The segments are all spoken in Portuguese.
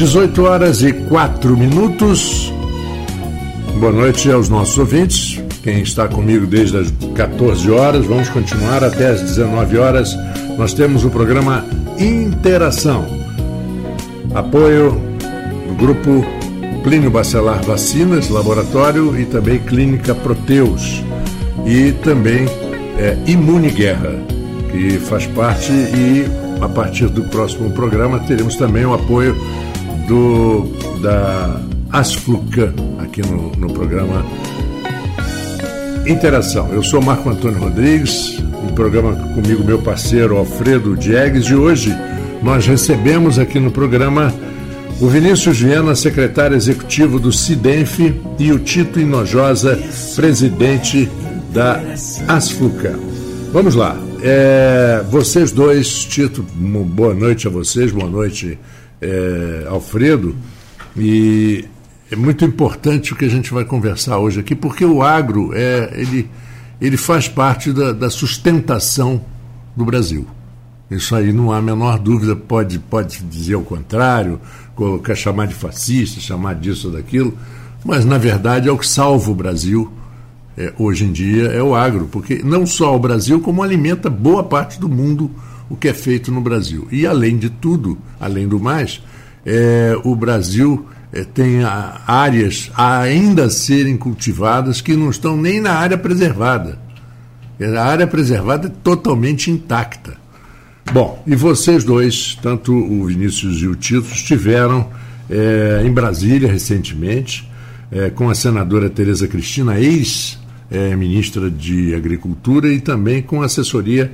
18 horas e 4 minutos. Boa noite aos nossos ouvintes. Quem está comigo desde as 14 horas, vamos continuar até as 19 horas. Nós temos o programa Interação. Apoio do grupo Clínio Bacelar Vacinas, Laboratório e também Clínica Proteus. E também é, Imune Guerra, que faz parte e a partir do próximo programa teremos também o apoio do da Asflucan aqui no, no programa Interação. Eu sou Marco Antônio Rodrigues, um programa comigo meu parceiro Alfredo Diegues e hoje nós recebemos aqui no programa o Vinícius Viana, secretário executivo do CIDENF, e o Tito Inojosa, presidente da Asflucan. Vamos lá. É, vocês dois, Tito, boa noite a vocês, boa noite, é, Alfredo. E é muito importante o que a gente vai conversar hoje aqui, porque o agro é, ele, ele faz parte da, da sustentação do Brasil. Isso aí não há a menor dúvida, pode, pode dizer o contrário, colocar, chamar de fascista, chamar disso ou daquilo, mas na verdade é o que salva o Brasil é, hoje em dia é o agro, porque não só o Brasil, como alimenta boa parte do mundo o que é feito no Brasil. E além de tudo, além do mais, é, o Brasil é, tem a, áreas a ainda serem cultivadas que não estão nem na área preservada. A área preservada é totalmente intacta. Bom, e vocês dois, tanto o Vinícius e o Tito, estiveram é, em Brasília recentemente, é, com a senadora Tereza Cristina, ex é, de Agricultura, e também com assessoria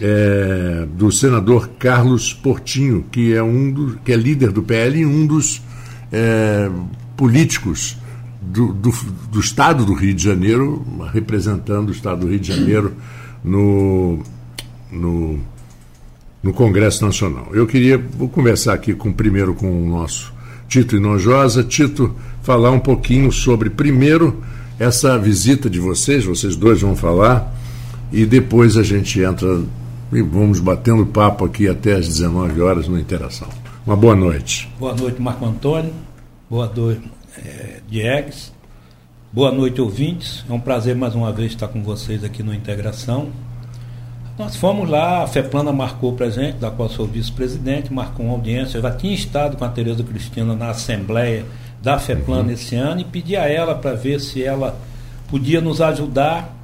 é, do senador Carlos Portinho, que é um do, que é líder do PL e um dos é, políticos do, do, do, Estado do Rio de Janeiro, representando o Estado do Rio de Janeiro no, no, no Congresso Nacional. Eu queria vou conversar aqui com primeiro com o nosso Tito Inojosa. Tito, falar um pouquinho sobre primeiro essa visita de vocês, vocês dois vão falar, e depois a gente entra e vamos batendo papo aqui até às 19 horas no Interação. Uma boa noite. Boa noite, Marco Antônio. Boa noite, é, Diegues. Boa noite, ouvintes. É um prazer mais uma vez estar com vocês aqui no Integração. Nós fomos lá, a FEPLANA marcou presente, da qual sou vice-presidente, marcou uma audiência. Eu já tinha estado com a Tereza Cristina na Assembleia da FEPLAN uhum. esse ano e pedi a ela para ver se ela podia nos ajudar.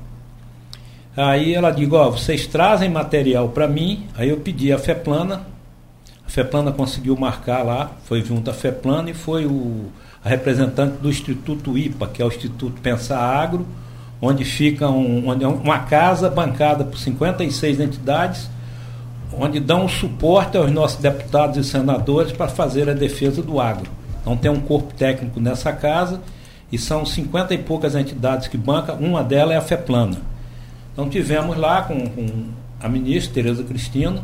Aí ela disse, ó, vocês trazem material para mim, aí eu pedi a FEPLANA, a FEPLANA conseguiu marcar lá, foi junto à FEPLANA e foi o, a representante do Instituto IPA, que é o Instituto Pensar Agro, onde fica um, onde é uma casa bancada por 56 entidades, onde dão suporte aos nossos deputados e senadores para fazer a defesa do agro. Então tem um corpo técnico nessa casa e são 50 e poucas entidades que bancam, uma delas é a FEPLANA. Então tivemos lá com, com a ministra Tereza Cristina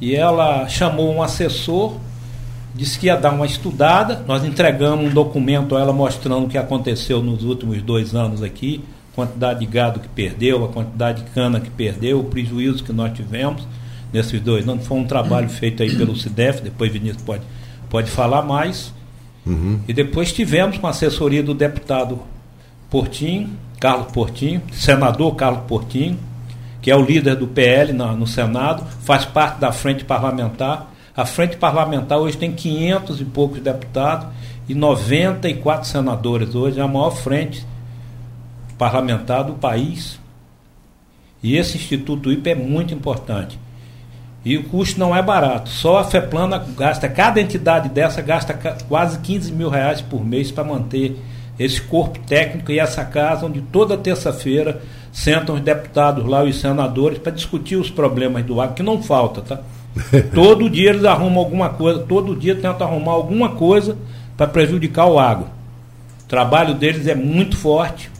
e ela chamou um assessor, disse que ia dar uma estudada, nós entregamos um documento a ela mostrando o que aconteceu nos últimos dois anos aqui, quantidade de gado que perdeu, a quantidade de cana que perdeu, o prejuízo que nós tivemos nesses dois anos. Foi um trabalho feito aí pelo CIDEF, depois Vinícius pode, pode falar mais. Uhum. E depois tivemos com a assessoria do deputado Portinho, Carlos Portinho, senador Carlos Portinho, que é o líder do PL no, Senado, faz parte da frente parlamentar. A frente parlamentar hoje tem 500 e poucos deputados e 94 senadores. Hoje é a maior frente parlamentar do país. E esse Instituto IPA é muito importante. E o custo não é barato. Só a FEPLANA gasta, cada entidade dessa gasta quase 15 mil reais por mês para manter esse corpo técnico e essa casa, onde toda terça-feira sentam os deputados lá, os senadores, para discutir os problemas do agro, que não falta, tá? todo dia eles arrumam alguma coisa, todo dia tentam arrumar alguma coisa para prejudicar o agro. O trabalho deles é muito forte,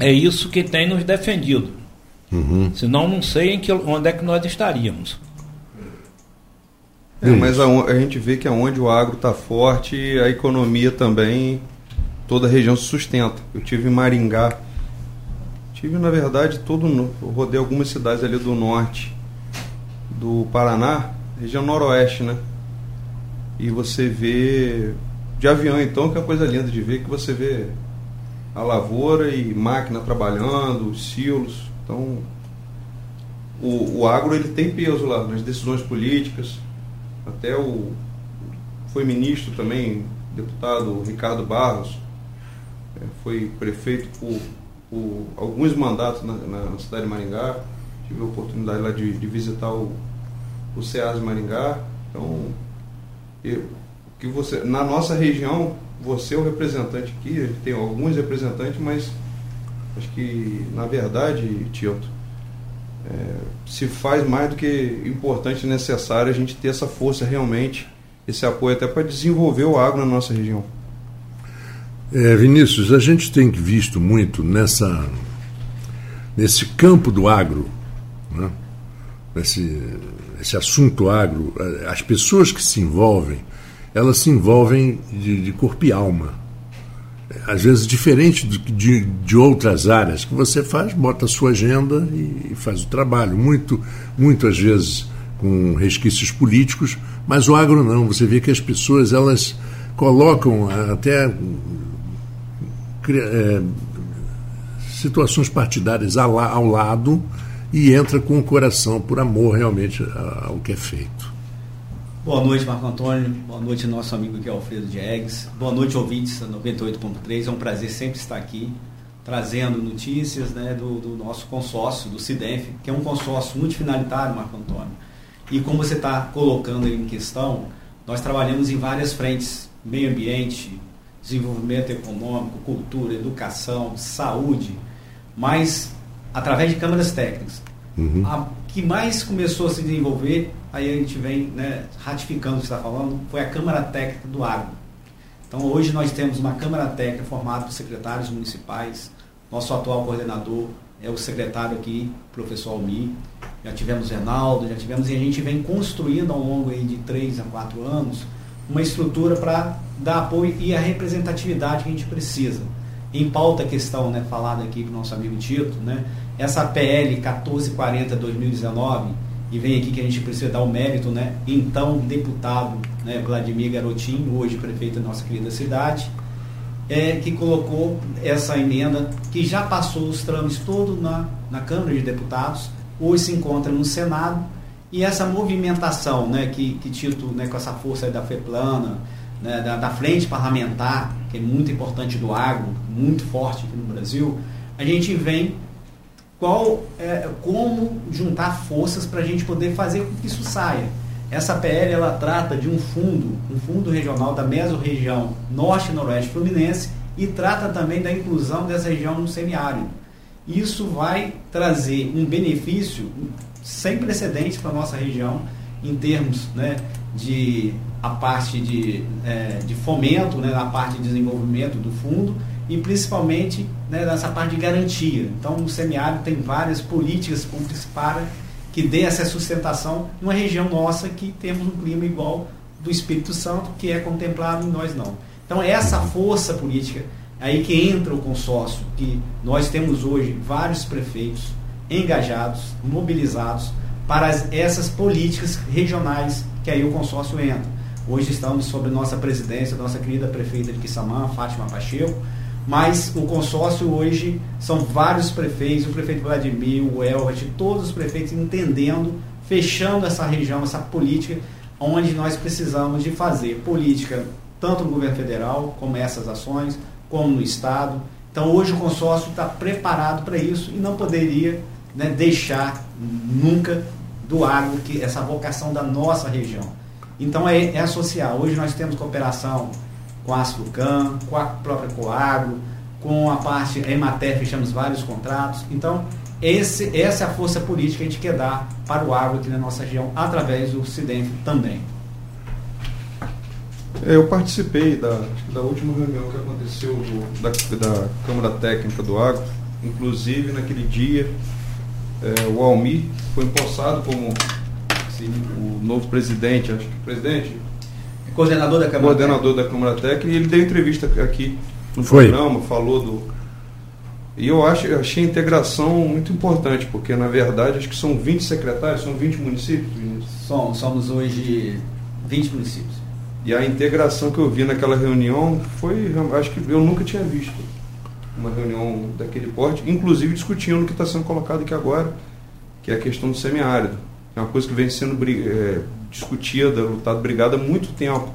é isso que tem nos defendido. Uhum. Senão não sei em que, onde é que nós estaríamos. É, mas a, a, gente vê que aonde o agro está forte, a economia também, toda a região se sustenta. Eu tive em Maringá, tive na verdade todo, eu rodei algumas cidades ali do norte do Paraná, região noroeste, né? e você vê de avião então, que é uma coisa linda de ver, que você vê a lavoura e máquina trabalhando, os silos. Então, o, o agro ele tem peso lá nas decisões políticas. Até o foi ministro também, deputado Ricardo Barros, foi prefeito por, por alguns mandatos na, na, cidade de Maringá. Tive a oportunidade lá de, de visitar o, o SEAS de Maringá. Então, eu, que você, na nossa região, você é o representante aqui, tem alguns representantes, mas acho que, na verdade, Tilto, é, se faz mais do que importante e necessário a gente ter essa força realmente, esse apoio até para desenvolver o agro na nossa região. É, Vinícius, a gente tem visto muito nessa, nesse campo do agro, né? nesse, esse assunto agro, as pessoas que se envolvem, elas se envolvem de, de corpo e alma. Às vezes diferente de, de, de, outras áreas que você faz, bota a sua agenda e, e faz o trabalho. Muito, às vezes com resquícios políticos, mas o agro não. Você vê que as pessoas elas colocam até é, situações partidárias ao lado e entra com o coração por amor realmente ao que é feito. Boa noite, Marco Antônio. Boa noite, nosso amigo aqui, Alfredo Diegues. Boa noite, ouvintes da 98.3. É um prazer sempre estar aqui, trazendo notícias né, do, do, nosso consórcio, do CIDENF, que é um consórcio multifinalitário, Marco Antônio. E como você está colocando em questão, nós trabalhamos em várias frentes: meio ambiente, desenvolvimento econômico, cultura, educação, saúde, mas através de câmaras técnicas. Uhum. A que mais começou a se desenvolver aí a gente vem né, ratificando o que está falando, foi a Câmara Técnica do Agro. Então hoje nós temos uma Câmara Técnica formada por secretários municipais, nosso atual coordenador é o secretário aqui, professor Almir, já tivemos Reinaldo, já tivemos, e a gente vem construindo ao longo aí de três a quatro anos uma estrutura para dar apoio e a representatividade que a gente precisa. Em pauta a questão né, falada aqui com o nosso amigo Tito, né, essa PL 1440-2019, e vem aqui que a gente precisa dar o mérito, né? Então, deputado né, Vladimir Garotinho, hoje prefeito da nossa querida cidade, é, que colocou essa emenda, que já passou os trâmites todos na, na Câmara de Deputados, hoje se encontra no Senado, e essa movimentação né, que, que Tito, né, com essa força da FEPLANA, né, da, da frente parlamentar, que é muito importante do agro, muito forte aqui no Brasil, a gente vem qual é, como juntar forças para a gente poder fazer com que isso saia. Essa PL ela trata de um fundo, um fundo regional da mesorregião norte e noroeste fluminense e trata também da inclusão dessa região no semiárido. Isso vai trazer um benefício sem precedentes para a nossa região em termos né, de a parte de, é, de fomento, né, na parte de desenvolvimento do fundo e principalmente né, nessa parte de garantia. Então, o semiárido tem várias políticas públicas para que dê essa sustentação numa região nossa que temos um clima igual do Espírito Santo, que é contemplado em nós não. Então, essa força política, aí que entra o consórcio, que nós temos hoje vários prefeitos engajados, mobilizados para as, essas políticas regionais que aí o consórcio entra. Hoje estamos sob nossa presidência, nossa querida prefeita de Quissamã, Fátima Pacheco, mas o consórcio hoje são vários prefeitos, o prefeito Vladimir, o Elbert, todos os prefeitos entendendo, fechando essa região, essa política, onde nós precisamos de fazer política tanto no governo federal, como essas ações, como no Estado. Então hoje o consórcio está preparado para isso e não poderia né, deixar nunca do agro que essa vocação da nossa região. Então é, é associar. Hoje nós temos cooperação com a Asflucan, com a própria Coagro, com a parte Emater, fechamos vários contratos. Então, esse, essa é a força política que a gente quer dar para o agro aqui na nossa região, através do Cidenf também. É, eu participei da, da última reunião que aconteceu do, da, da, Câmara Técnica do Agro, inclusive naquele dia é, o Almir foi empossado como o novo presidente, acho que presidente, Coordenador da Câmara Coordenador da Câmara Técnica, e ele deu entrevista aqui no Foi. programa, falou do. E eu acho, eu achei a integração muito importante, porque na verdade acho que são 20 secretários, são 20 municípios? Somos, somos hoje 20 municípios. E a integração que eu vi naquela reunião foi, acho que eu nunca tinha visto uma reunião daquele porte, inclusive discutindo o que está sendo colocado aqui agora, que é a questão do semiárido. É uma coisa que vem sendo é, discutida, lutada, brigada há muito tempo.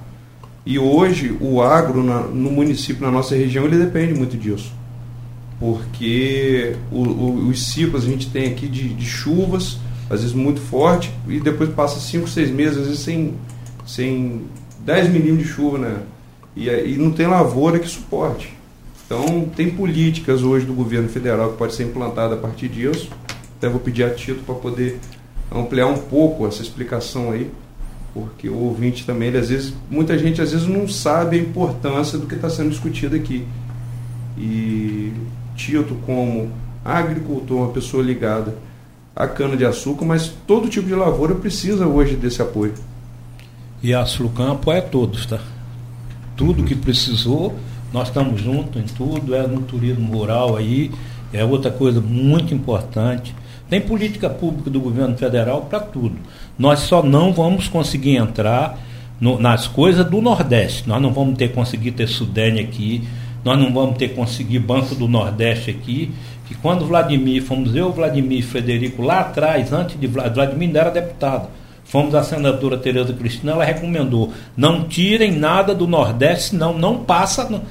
E hoje o agro na, no município, na nossa região, ele depende muito disso. Porque o, o, os ciclos a gente tem aqui de, de, chuvas, às vezes muito forte, e depois passa 5, 6 meses, às vezes sem, sem 10 milímetros de chuva, né? E, e não tem lavoura que suporte. Então, tem políticas hoje do governo federal que pode ser implantada a partir disso. Até vou pedir a Tito para poder ampliar um pouco essa explicação aí, porque o ouvinte também, ele, às vezes, muita gente às vezes não sabe a importância do que está sendo discutido aqui. E Tito, como agricultor, uma pessoa ligada à cana-de-açúcar, mas todo tipo de lavoura precisa hoje desse apoio. E a Sulcam apoia todos, tá? Tudo que precisou nós estamos juntos em tudo, é no turismo rural aí, é outra coisa muito importante. Tem política pública do governo federal para tudo. Nós só não vamos conseguir entrar no, nas coisas do Nordeste. Nós não vamos ter conseguir ter Sudene aqui, nós não vamos ter conseguir Banco do Nordeste aqui. Que quando Vladimir, fomos eu, Vladimir e Frederico lá atrás, antes de Vladimir, Vladimir ainda era deputado Fomos à senadora Tereza Cristina, ela recomendou: não tirem nada do Nordeste, senão não passa no,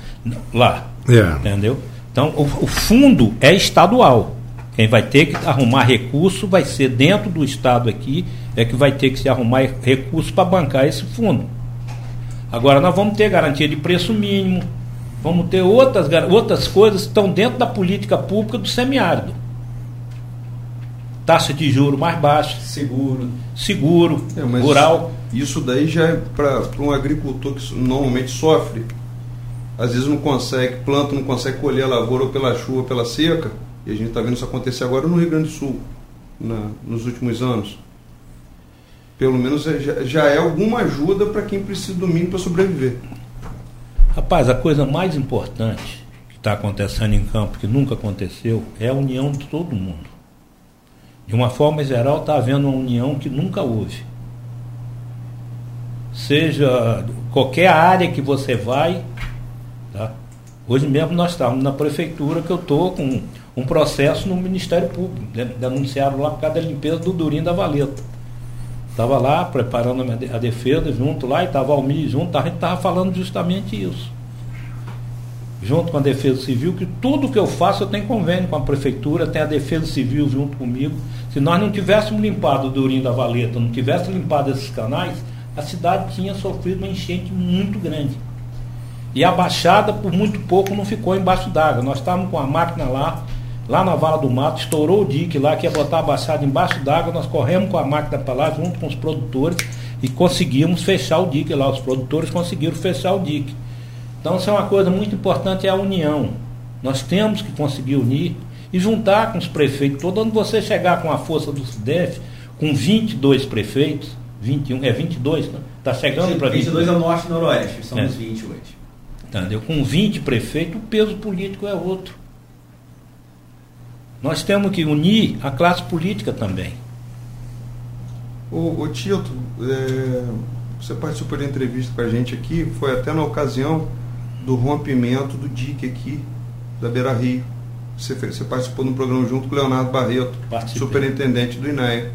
lá. Yeah. Entendeu? Então, o, o, fundo é estadual. Quem vai ter que arrumar recurso vai ser dentro do Estado aqui, é que vai ter que se arrumar recurso para bancar esse fundo. Agora, nós vamos ter garantia de preço mínimo, vamos ter outras, outras coisas que estão dentro da política pública do semiárido taxa de juro mais baixa. Seguro. Seguro, é, rural. Isso daí já é para um agricultor que normalmente sofre, às vezes não consegue, planta, não consegue colher a lavoura ou pela chuva, ou pela seca, e a gente está vendo isso acontecer agora no Rio Grande do Sul, na, nos últimos anos. Pelo menos é, já, já é alguma ajuda para quem precisa do mínimo para sobreviver. Rapaz, a coisa mais importante que está acontecendo em campo, que nunca aconteceu, é a união de todo mundo. De uma forma geral, está havendo uma união que nunca houve. Seja qualquer área que você vai, tá? Hoje mesmo nós estamos na prefeitura que eu estou com um processo no Ministério Público, denunciaram lá por causa da limpeza do Durim da Valeta. Estava lá preparando a defesa junto lá, e estava Almir junto, a gente estava falando justamente isso junto com a Defesa Civil, que tudo que eu faço eu tenho convênio com a Prefeitura, tem a Defesa Civil junto comigo. Se nós não tivéssemos limpado o Durinho da Valeta, não tivéssemos limpado esses canais, a cidade tinha sofrido uma enchente muito grande. E a Baixada, por muito pouco, não ficou embaixo d'água. Nós estávamos com a máquina lá, lá na Vala do Mato, estourou o dique lá, que ia botar a Baixada embaixo d'água, nós corremos com a máquina para lá, junto com os produtores, e conseguimos fechar o dique lá. Os produtores conseguiram fechar o dique. Então, isso é uma coisa muito importante, é a união. Nós temos que conseguir unir e juntar com os prefeitos. Todo ano você chegar com a força do SUDEF, com 22 prefeitos, 21, é 22, né? Está chegando para 22. 22 é o norte e noroeste, somos é. 20 hoje. Entendeu? Com 20 prefeitos, o peso político é outro. Nós temos que unir a classe política também. O, o Tito, é, você participou da entrevista com a gente aqui, foi até na ocasião do rompimento do DIC aqui, da Beira Rio. Você, você participou no programa junto com o Leonardo Barreto, Participei. superintendente do INEA.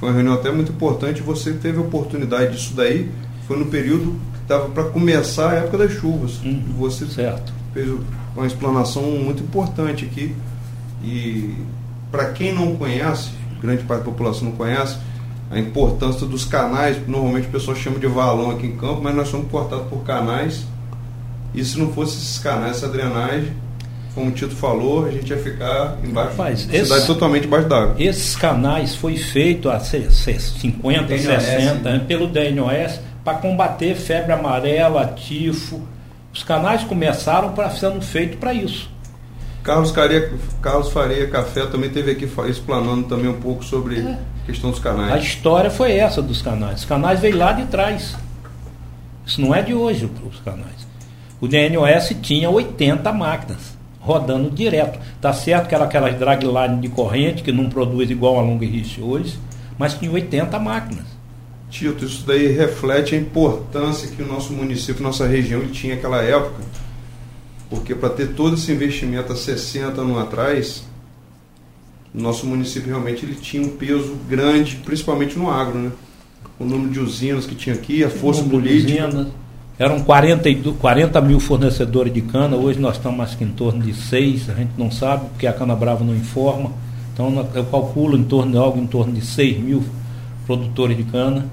Foi uma reunião até muito importante. Você teve a oportunidade disso daí. Foi no período que estava para começar a época das chuvas. Uhum, você certo. fez uma explanação muito importante aqui. E para quem não conhece, grande parte da população não conhece, a importância dos canais, normalmente as pessoas chamam de valão aqui em campo, mas nós somos cortados por canais e se não fosse esses canais, essa drenagem, como o Tito falou, a gente ia ficar embaixo, Rapaz, cidade esse, totalmente embaixo d'água. Esses canais foi feito há 50, DNOS, 60 né? pelo DNOS para combater febre amarela, tifo. Os canais começaram para sendo feitos para isso. Carlos, Faria, Carlos Faria Café também teve aqui explanando também um pouco sobre é. a questão dos canais. A história foi essa dos canais. Os canais veio lá de trás. Isso não é de hoje os canais. O DNOS tinha 80 máquinas rodando direto. Tá certo que era aquelas dragline de corrente que não produz igual a Long Reach hoje, mas tinha 80 máquinas. Tito, isso daí reflete a importância que o nosso município, nossa região tinha naquela época. Porque para ter todo esse investimento há 60 anos atrás, o nosso município realmente ele tinha um peso grande, principalmente no agro, né? O número de usinas que tinha aqui, a força política. Eram 40, 40 mil fornecedores de cana, hoje nós estamos mais que em torno de 6, a gente não sabe, porque a cana brava não informa. Então eu calculo em torno de algo em torno de 6 mil produtores de cana,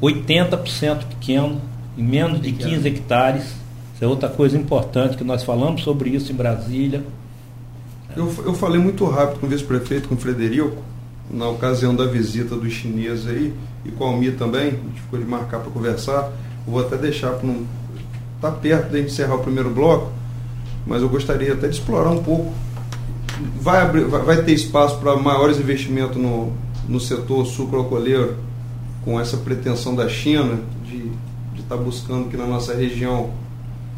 80% pequeno, em menos de 15 hectares. É outra coisa importante que nós falamos sobre isso em Brasília. Eu, eu falei muito rápido com o vice-prefeito, com o Frederico, na ocasião da visita dos chineses aí, e com o Almir também, a gente ficou de marcar para conversar. Vou até deixar para não. Está perto de encerrar o primeiro bloco, mas eu gostaria até de explorar um pouco. Vai, abrir, vai, vai ter espaço para maiores investimentos no, no setor sucroalcooleiro, com essa pretensão da China de estar tá buscando aqui na nossa região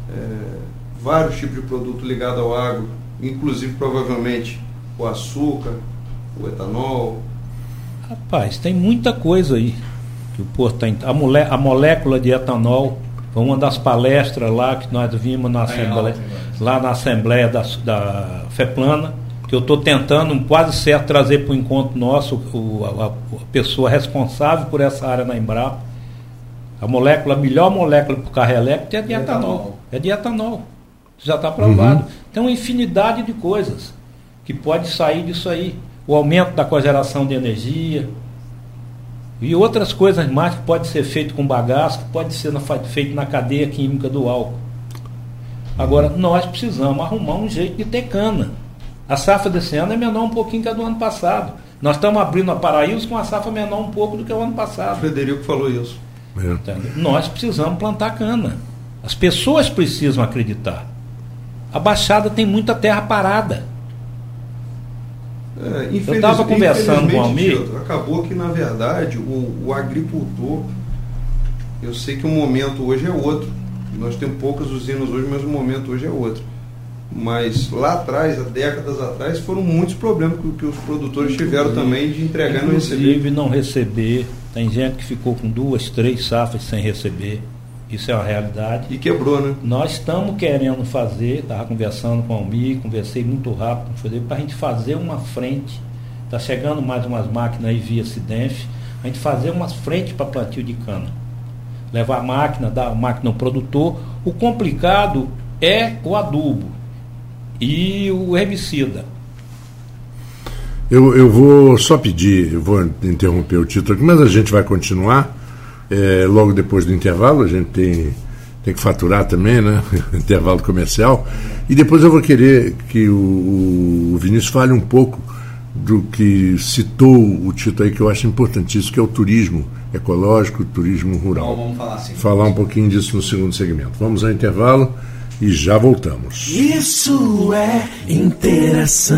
é, vários tipos de produto ligado ao agro, inclusive provavelmente o açúcar, o etanol. Rapaz, tem muita coisa aí que o Porto tem. A, mole, a molécula de etanol foi uma das palestras lá que nós vimos na Assembleia, lá na Assembleia da, da FEPLANA, que eu estou tentando quase certo trazer para o encontro nosso o, a, a, pessoa responsável por essa área na Embrapa. A molécula, a melhor molécula para o carro elétrico é de etanol. etanol. É de etanol. Já está provado. Uhum. Tem uma infinidade de coisas que pode sair disso aí. O aumento da cogeração de energia, e outras coisas mais que pode ser feito com bagaço, que pode ser na, feito na cadeia química do álcool. Agora, nós precisamos arrumar um jeito de ter cana. A safra desse ano é menor um pouquinho que a do ano passado. Nós estamos abrindo a Paraíso com a safra menor um pouco do que o ano passado. O Frederico falou isso. É. Nós precisamos plantar cana. As pessoas precisam acreditar. A Baixada tem muita terra parada. É, eu estava conversando com o Almir. Acabou que, na verdade, o, o, agricultor, eu sei que o momento hoje é outro. Nós temos poucas usinas hoje, mas o momento hoje é outro. Mas lá atrás, há décadas atrás, foram muitos problemas que, que os produtores tiveram também de entregar e não receber. Inclusive não receber. Tem gente que ficou com duas, três safras sem receber. Isso é uma realidade. E quebrou, né? Nós estamos querendo fazer, estava conversando com o Almir, conversei muito rápido com o para a gente fazer uma frente. Está chegando mais umas máquinas aí via Cidenf, a gente fazer uma frente para plantio de cana. Levar a máquina, dar a máquina ao produtor. O complicado é o adubo e o herbicida. Eu, eu vou só pedir, eu vou interromper o título aqui, mas a gente vai continuar é, logo depois do intervalo, a gente tem, tem que faturar também, né? intervalo comercial. E depois eu vou querer que o, o Vinícius fale um pouco do que citou o título aí, que eu acho importantíssimo, que é o turismo ecológico, turismo rural. Bom, vamos falar assim. Falar um pouquinho disso no segundo segmento. Vamos ao intervalo e já voltamos. Isso é interação.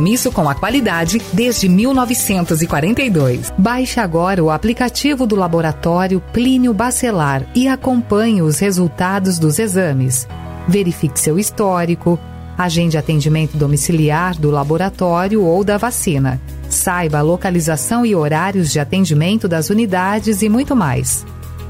Compromisso com a qualidade desde 1942. Baixe agora o aplicativo do laboratório Plínio Bacelar e acompanhe os resultados dos exames. Verifique seu histórico, agende atendimento domiciliar do laboratório ou da vacina. Saiba a localização e horários de atendimento das unidades e muito mais.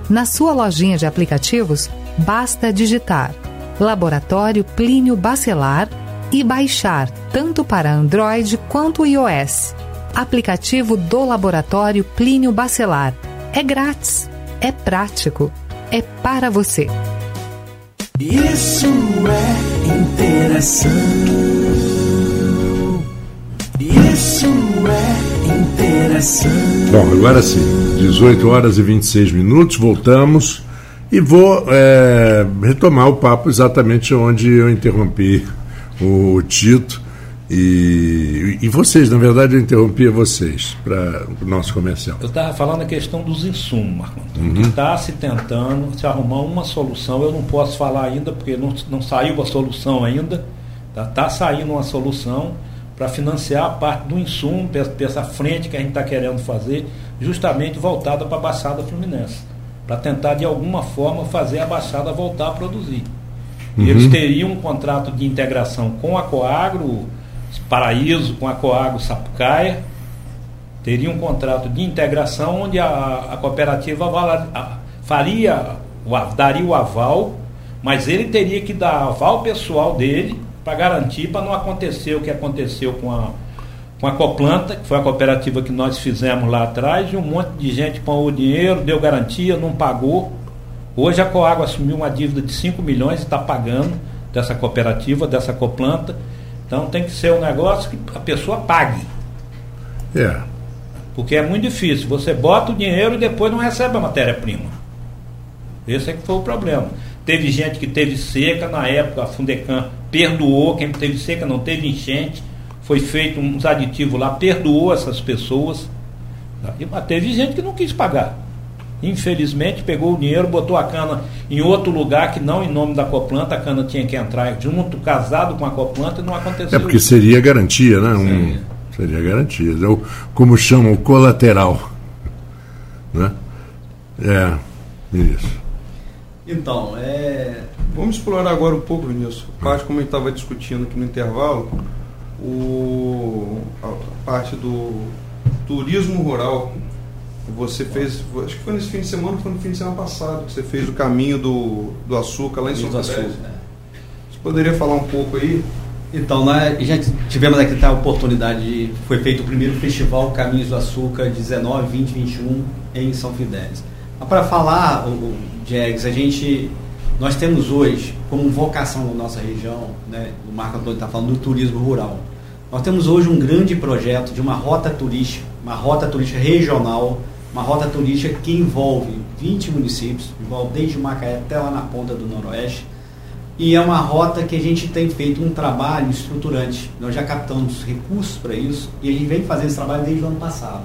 Na sua lojinha de aplicativos, basta digitar Laboratório Plínio Bacelar e baixar tanto para Android quanto iOS. Aplicativo do Laboratório Plínio Bacelar. É grátis, é prático, é para você. Isso é interação. Isso é interação. Bom, agora sim, 18 horas e 26 minutos, voltamos e vou é, retomar o papo exatamente onde eu interrompi o Tito E, e vocês, na verdade, eu interrompia vocês para o nosso comercial. Eu estava falando a questão dos insumos, Marco Antônio. Está se tentando se arrumar uma solução. Eu não posso falar ainda, porque não, não saiu a solução ainda. Está tá saindo uma solução para financiar a parte do insumo, dessa frente que a gente está querendo fazer, justamente voltada para a Baixada Fluminense. Para tentar, de alguma forma, fazer a Baixada voltar a produzir. Uhum. Eles teriam um contrato de integração com a Coagro Paraíso, com a Coagro Sapucaia, teria um contrato de integração onde a, a cooperativa vala- a- faria, o daria o aval, mas ele teria que dar aval pessoal dele para garantir para não acontecer o que aconteceu com a com a Coplanta, que foi a cooperativa que nós fizemos lá atrás, e um monte de gente o dinheiro, deu garantia, não pagou. Hoje a Coagro assumiu uma dívida de 5 milhões e está pagando dessa cooperativa, dessa Coplanta. Então tem que ser um negócio que a pessoa pague. É. Porque é muito difícil. Você bota o dinheiro e depois não recebe a matéria-prima. Esse é que foi o problema. Teve gente que teve seca, na época a Fundecam perdoou, quem teve seca não teve enchente, foi feito uns aditivos lá, perdoou essas pessoas. Mas teve gente que não quis pagar. Infelizmente pegou o dinheiro, botou a cana em outro lugar que não em nome da Coplanta, a cana tinha que entrar junto, casado com a Coplanta e não aconteceu É porque isso. seria garantia, né? Um, seria garantia. É o, como chamam, o colateral. Né? É, isso. Então, é, Vamos explorar agora um pouco, Vinícius. A parte como a gente estava discutindo aqui no intervalo, o, a parte do turismo rural. Você fez, acho que foi nesse fim de semana, foi no fim de semana passado, que você fez o caminho do, do açúcar lá em São Fidélis. né? Você poderia falar um pouco aí? Então, nós já tivemos aqui tá, a oportunidade de. Foi feito o primeiro festival Caminhos do Açúcar 19, 20, 21 em São Fidélis. Mas para falar, o, o Jags, a gente. Nós temos hoje, como vocação na nossa região, né, o Marco Antônio está falando do turismo rural. Nós temos hoje um grande projeto de uma rota turística, uma rota turística regional, uma rota turística que envolve 20 municípios, envolve desde Macaé até lá na ponta do Noroeste, e é uma rota que a gente tem feito um trabalho estruturante. Nós já captamos recursos para isso e a gente vem fazendo esse trabalho desde o ano passado.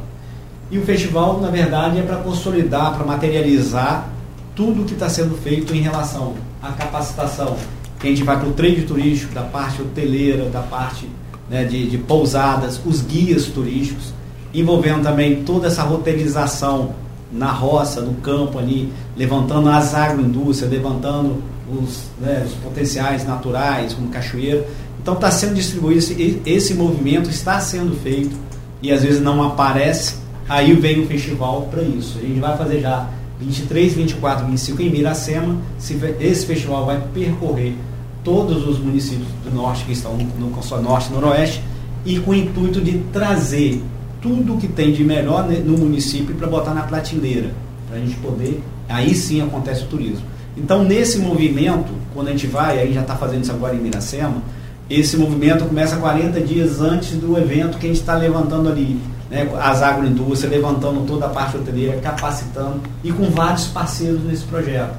E o festival, na verdade, é para consolidar, para materializar tudo o que está sendo feito em relação à capacitação. Que a gente vai para o trade turístico, da parte hoteleira, da parte né, de, de pousadas, os guias turísticos, envolvendo também toda essa roteirização na roça, no campo ali, levantando as agroindústrias, levantando os, né, os potenciais naturais, como cachoeira. Então está sendo distribuído, esse, esse movimento está sendo feito e às vezes não aparece, aí vem o festival para isso. A gente vai fazer já 23, 24, 25 em Miracema. Esse festival vai percorrer todos os municípios do norte que estão no consórcio norte e noroeste e com o intuito de trazer tudo que tem de melhor no município para botar na prateleira, para a gente poder, aí sim acontece o turismo. Então, nesse movimento, quando a gente vai, aí já está fazendo isso agora em Miracema, esse movimento começa 40 dias antes do evento que a gente está levantando ali, né, as agroindústrias, levantando toda a parte hoteleira, capacitando e com vários parceiros nesse projeto.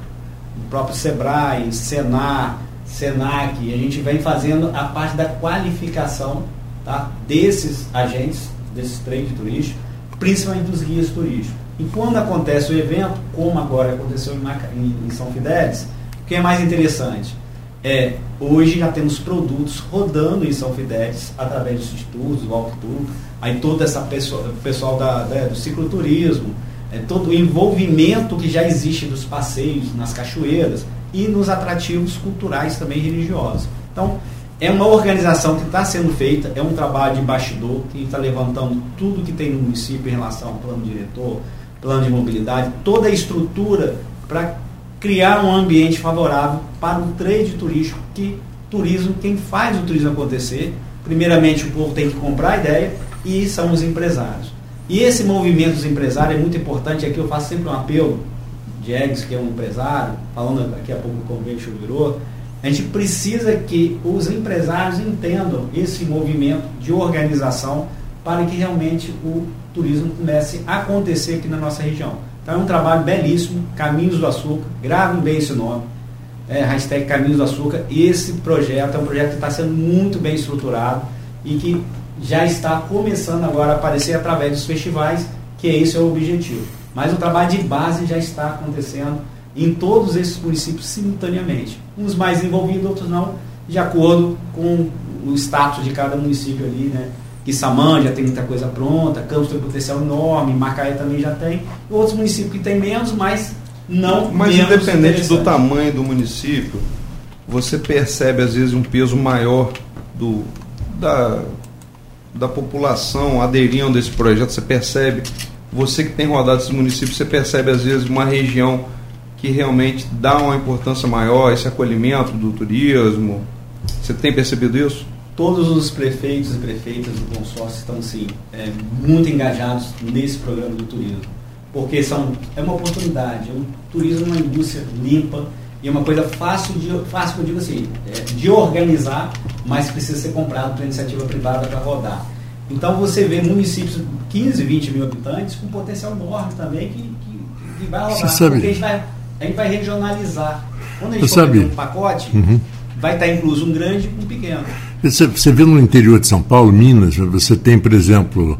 O próprio Sebrae, Senar, Senac, a gente vem fazendo a parte da qualificação tá, desses agentes, desses trade turísticos, principalmente dos guias turísticos. E quando acontece o evento, como agora aconteceu em, Maca, em, em São Fidélis, o que é mais interessante? É, hoje já temos produtos rodando em São Fidélis através dos tours, do walkthrough, aí todo essa pessoa, pessoal da, né, do cicloturismo, é, todo o envolvimento que já existe dos passeios nas cachoeiras e nos atrativos culturais também religiosos. Então, é uma organização que está sendo feita, é um trabalho de bastidor, que está levantando tudo que tem no município em relação ao plano diretor, plano de mobilidade, toda a estrutura para criar um ambiente favorável para o trade turístico, que turismo, quem faz o turismo acontecer, primeiramente o povo tem que comprar a ideia e são os empresários. E esse movimento dos empresários é muito importante, aqui eu faço sempre um apelo, Diegues, que é um empresário, falando daqui a pouco do Convention virou, a gente precisa que os empresários entendam esse movimento de organização para que realmente o turismo comece a acontecer aqui na nossa região. Então é um trabalho belíssimo, Caminhos do Açúcar, gravem bem esse nome, é, hashtag Caminhos do Açúcar, esse projeto é um projeto que está sendo muito bem estruturado, e que já está começando agora a aparecer através dos festivais, que esse é o objetivo. Mas o trabalho de base já está acontecendo em todos esses municípios simultaneamente. Uns mais envolvidos, outros não, de acordo com o status de cada município ali, né? Quissamã já tem muita coisa pronta, Campos tem um potencial enorme, Macaé também já tem, outros municípios que tem menos, mas não Mas menos independente do tamanho do município, você percebe às vezes um peso maior do, da, da população aderindo a esse projeto. Você percebe, você que tem rodado esses municípios, você percebe às vezes uma região que realmente dá uma importância maior, esse acolhimento do turismo. Você tem percebido isso? Todos os prefeitos e prefeitas do consórcio estão sim, é, muito engajados nesse programa do turismo, porque são, é uma oportunidade. O turismo é uma indústria limpa e é uma coisa fácil de, fácil eu digo assim, é, de organizar, mas precisa ser comprado pela iniciativa privada para rodar. Então você vê municípios 15, 20 mil habitantes com potencial enorme também que, que, que vai rodar. Você sabe- Porque a gente vai, a gente vai regionalizar. Quando a gente for um pacote, Uhum. vai estar incluso um grande e um pequeno. Você, você vê no interior de São Paulo, Minas, você tem, por exemplo,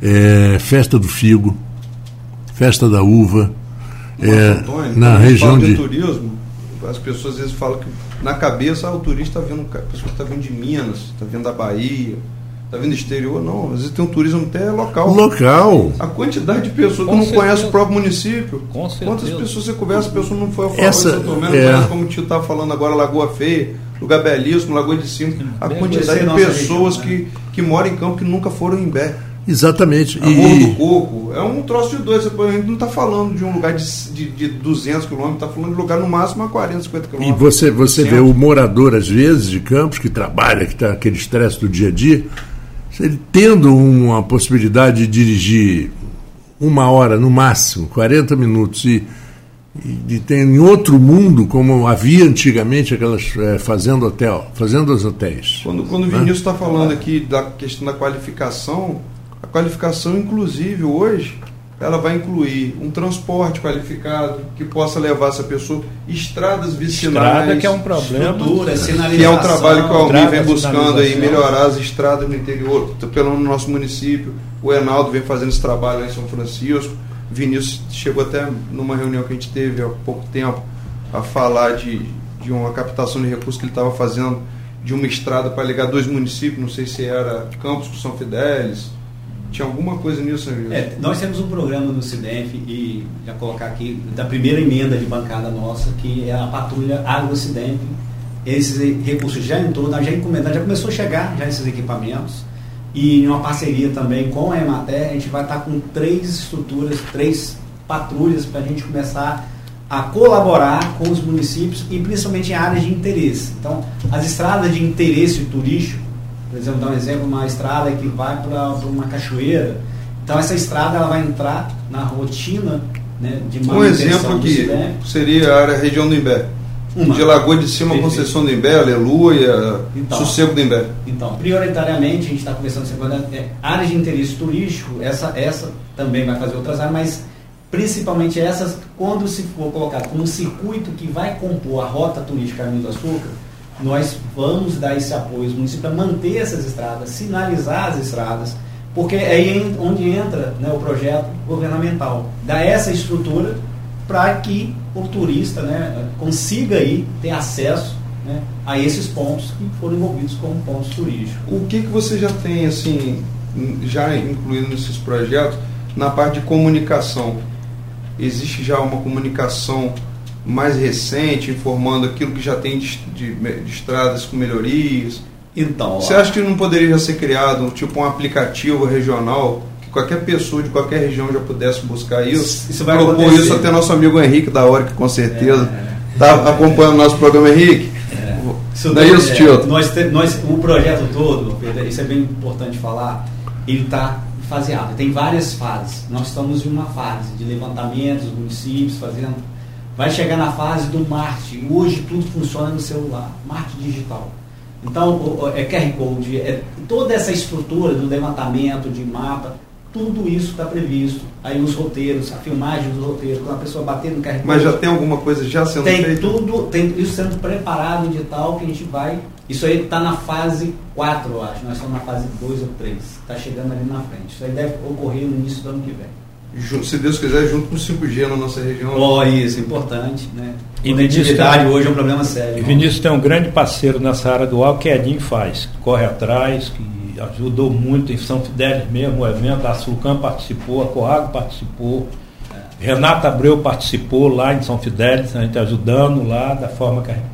é, festa do figo, festa da uva, é, Antônio, na região fala de. turismo, as pessoas às vezes falam que na cabeça ah, o turista está vindo, a pessoa está vindo de Minas, está vindo da Bahia, está vindo do exterior. Não, às vezes tem um turismo até local. Local. A quantidade de pessoas Com que não certeza. conhece o próprio município. Com Quantas certeza. pessoas você conversa, a pessoa não foi ao Essa- Essa, Tomé, não é. conhece como o tio estava falando agora, Lagoa Feia, lugar belíssimo, Lagoa de Cima. A Bem, quantidade de pessoas região, que, que moram em campo que nunca foram em Bé. Exatamente. A Morro do E, Coco é um troço de dois. A gente não está falando de um lugar de, de, de 200 quilômetros, está falando de lugar no máximo a 40, 50 e quilômetros. você, você vê o morador, às vezes, de Campos, que trabalha, que está aquele estresse do dia a dia, ele tendo uma possibilidade de dirigir uma hora no máximo, 40 minutos, e, e de ter em outro mundo, como havia antigamente aquelas é, fazendo hotel, fazendo os hotéis. Quando, quando o Vinícius está falando aqui da questão da qualificação, a qualificação, inclusive, hoje, ela vai incluir um transporte qualificado que possa levar essa pessoa, estradas vicinais. Estrada que é um problema. Estrutura, sinalização. que é um trabalho que o Almir vem buscando aí, melhorar as estradas no interior, pelo no nosso município. O Enaldo vem fazendo esse trabalho lá em São Francisco. Vinícius chegou até numa reunião que a gente teve há pouco tempo a falar de, de uma captação de recursos que ele estava fazendo de uma estrada para ligar dois municípios, não sei se era Campos com São Fidélis. Tinha alguma coisa nisso, né, Vinícius? É, nós temos um programa no CIDEF e já colocar aqui da primeira emenda de bancada nossa, que é a patrulha AgroCidemp. Esses recursos já entrou, já encomendamos, já começou a chegar já esses equipamentos. E em uma parceria também com a Emater, a gente vai estar com três estruturas, três patrulhas para a gente começar a colaborar com os municípios e principalmente em áreas de interesse. Então, as estradas de interesse turístico, por exemplo, dar um exemplo, uma estrada que vai para uma cachoeira. Então essa estrada ela vai entrar na rotina né, de Um manutenção exemplo do aqui seria a área região do Imbé. Uma. De Lagoa de Cima, Perfeito. Conceição do Imbé, Aleluia, Então. Sossego do Imbé. Então, prioritariamente, a gente está conversando sobre é, áreas de interesse turístico, essa, essa também vai fazer outras áreas, mas principalmente essas, quando se for colocado como um circuito que vai compor a rota turística Caminho do Açúcar, nós vamos dar esse apoio aos municípios para manter essas estradas, sinalizar as estradas, porque é aí onde entra né, o projeto governamental, dar essa estrutura para que o turista né, consiga aí ter acesso né, a esses pontos que foram envolvidos como pontos turísticos. O que, que você já tem, assim, já incluído nesses projetos, na parte de comunicação? Existe já uma comunicação mais recente, informando aquilo que já tem de, de- de estradas com melhorias? Então, ó, Você acha que não poderia já ser criado tipo um aplicativo regional que qualquer pessoa de qualquer região já pudesse buscar isso? Isso vai Propôs acontecer. isso até nosso amigo Henrique da hora que com certeza É. está acompanhando o nosso programa, Henrique. Isso Daí daí, os é, tio. nós, te- nós, o projeto todo, Pedro, isso é bem importante falar, ele está faseado, tem várias fases. Nós estamos em uma fase de levantamento dos municípios, fazendo. Vai chegar na fase do marketing. Hoje tudo funciona no celular, marketing digital. Então, é QR Code, é toda essa estrutura do levantamento de mapa, tudo isso está previsto. Aí os roteiros, a filmagem dos roteiros, quando a pessoa bater no carregador. Mas já tem alguma coisa já sendo tem feita? tudo, tem isso sendo preparado de tal que a gente vai. Isso aí está na fase 4, eu acho. Nós estamos na fase 2 ou 3. Está chegando ali na frente. Isso aí deve ocorrer no início do ano que vem. Se Deus quiser, junto com o 5G na nossa região. Oh, isso, importante, né? E Conectividade hoje é um problema sério. E Vinícius tem um grande parceiro nessa área do ar, que Edinho faz. Corre atrás, que ajudou muito em São Fidélis mesmo, o evento, a Sulcam participou, a Coago participou, Renata Abreu participou lá em São Fidélis, a gente ajudando lá da forma que a gente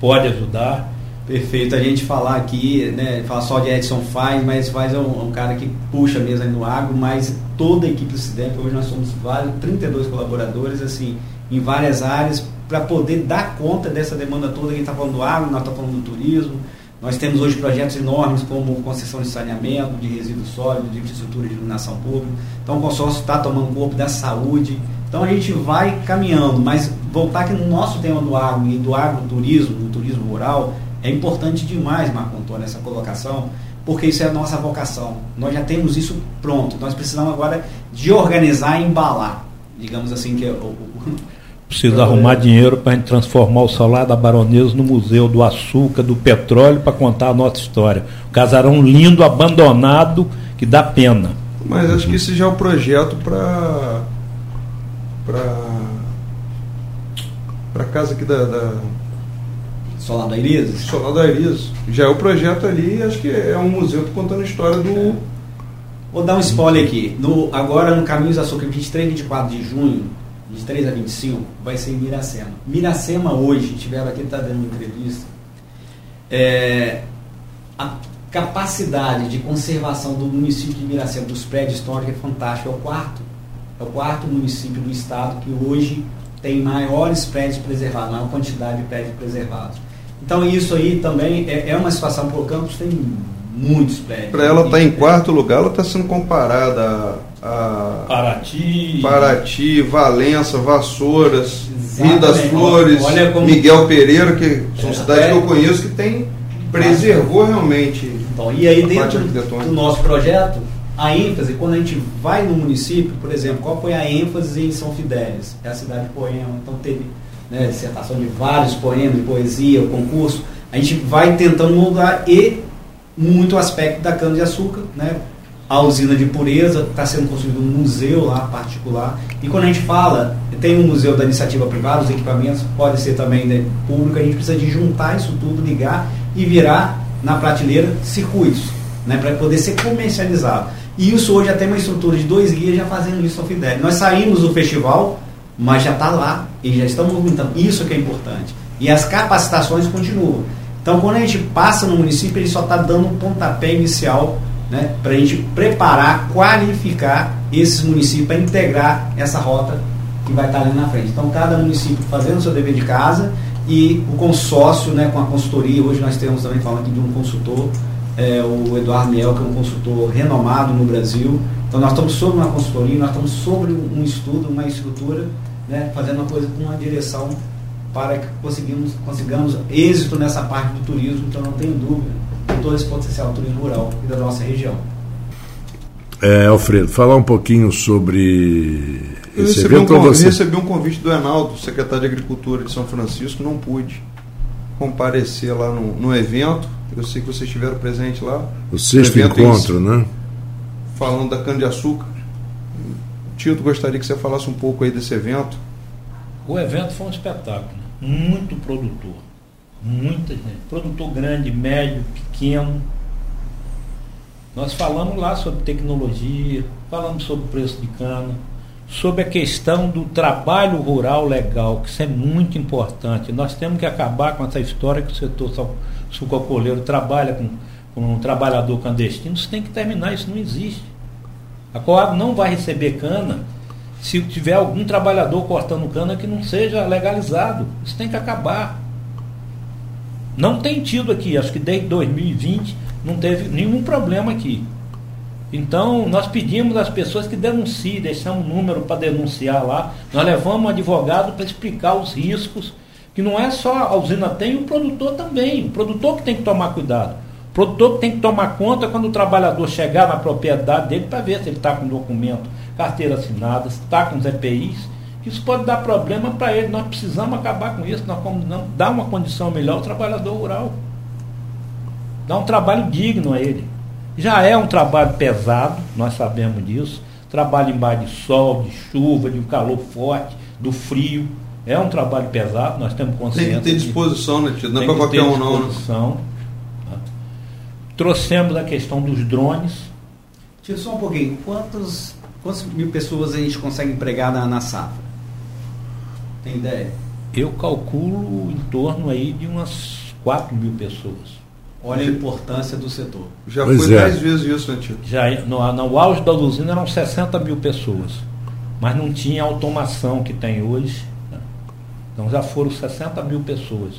pode ajudar. Perfeito, a gente falar aqui, né, falar só de Edson Faz, mas Faz é um, um cara que puxa mesmo no agro, mas toda a equipe do CIDEP, hoje nós somos vários, 32 colaboradores, assim, em várias áreas, para poder dar conta dessa demanda toda, a gente está falando do agro, nós estamos falando do turismo, nós temos hoje projetos enormes como concessão de saneamento, de resíduos sólidos, de infraestrutura de iluminação pública, então o consórcio está tomando corpo da saúde, então a gente vai caminhando, mas voltar aqui no nosso tema do agro e do agroturismo, do turismo rural, é importante demais, Marco Antônio, essa colocação, porque isso é a nossa vocação. Nós já temos isso pronto. Nós precisamos agora de organizar e embalar. Digamos assim, que é o. o- Precisa arrumar dinheiro para a gente transformar o Salar da Baronesa no Museu do Açúcar, do Petróleo, para contar a nossa história. Um casarão lindo, abandonado, que dá pena. Mas acho que esse já é o projeto para para para casa aqui da, da Solar da Iris. Solar da Iris. Já é o projeto ali, acho que é um museu contando a história do Vou dar um spoiler aqui. No, agora no Caminhos da Açúcar, 23 e 24 de junho, 23 a 25, vai ser em Miracema. Miracema hoje, tiveram aqui, está dando uma entrevista, é, a capacidade de conservação do município de Miracema, dos prédios históricos, é fantástica. É o quarto, é o quarto município do estado que hoje tem maiores prédios preservados, maior quantidade de prédios preservados. Então isso aí também é, é uma situação, porque o campus tem muitos prédios. para ela estar em E- quarto lugar, ela está sendo comparada a, a Paraty. Paraty, Valença, Vassouras, Rio das. Flores, Olha como- Miguel Pereira, que são É. cidades que eu conheço que tem preservou realmente. Então, e aí dentro do nosso projeto, a ênfase, quando a gente vai no município, por exemplo, qual foi a ênfase em São Fidélis? É a cidade de poema, então teve né, dissertação de vários poemas, poesia, o concurso. A gente vai tentando mudar e muito aspecto da cana-de-açúcar, né? A usina de pureza está sendo construído um museu lá particular. E quando a gente fala, tem um museu da iniciativa privada, os equipamentos pode ser também né, público, a gente precisa de juntar isso tudo, ligar e virar na prateleira circuitos, né, para poder ser comercializado. E isso hoje tem uma estrutura de dois guias já fazendo isso ao Fidel. Nós saímos do festival, mas já está lá e já estamos movimentando. Isso que é importante. E as capacitações continuam. Então, quando a gente passa no município, ele só está dando um pontapé inicial né, para a gente preparar, qualificar esses municípios para integrar essa rota que vai estar ali na frente. Então, cada município fazendo o seu dever de casa e o consórcio né, com a consultoria. Hoje nós temos também falando aqui de um consultor, é, o Eduardo Miel, que é um consultor renomado no Brasil. Então, nós estamos sobre uma consultoria, nós estamos sobre um estudo, uma estrutura, né, fazendo uma coisa com uma direção para que conseguimos, consigamos êxito nessa parte do turismo. Então, não tenho dúvida de todo esse potencial do turismo rural e da nossa região. É, Alfredo, falar um pouquinho sobre Eu esse recebi um, evento. ou convite, você... recebi um convite do Enaldo, secretário de Agricultura de São Francisco, não pude comparecer lá no, no evento. Eu sei que vocês estiveram presente lá. O sexto encontro, né? falando da cana-de-açúcar. Tito, gostaria que você falasse um pouco aí desse evento. O evento foi um espetáculo. Muito produtor. Muita gente. Produtor grande, médio, pequeno. Nós falamos lá sobre tecnologia, falamos sobre preço de cana, sobre a questão do trabalho rural legal, que isso é muito importante. Nós temos que acabar com essa história que o setor sucroalcooleiro trabalha com, com um trabalhador clandestino. Isso tem que terminar, isso não existe. A Coab não vai receber cana se tiver algum trabalhador cortando cana que não seja legalizado. Isso tem que acabar. Não tem tido aqui, acho que desde 2020 não teve nenhum problema aqui. Então, nós pedimos às pessoas que denunciem, deixamos um número para denunciar lá. Nós levamos um advogado para explicar os riscos, que não é só a usina tem, o produtor também. O produtor que tem que tomar cuidado. Produtor tem que tomar conta quando o trabalhador chegar na propriedade dele para ver se ele está com documento, carteira assinada, se está com os EPIs. Isso pode dar problema para ele. Nós precisamos acabar com isso. Nós vamos dar uma condição melhor ao trabalhador rural. Dar um trabalho digno a ele. Já é um trabalho pesado, nós sabemos disso. Trabalho embaixo de sol, de chuva, de um calor forte, do frio. É um trabalho pesado, nós temos consciência. Tem que ter disposição, né, tio? Não é para qualquer um, não. Né? Trouxemos a questão dos drones. Tio, só um pouquinho. Quantos, quantas mil pessoas a gente consegue empregar na, na safra? Tem ideia? Eu calculo em torno aí de umas 4 mil pessoas. Olha a importância do setor. Já pois foi 10 é. vezes isso, né, tio? Já, no, no auge da usina eram 60 mil pessoas. Mas não tinha a automação que tem hoje. Né? Então já foram 60 mil pessoas.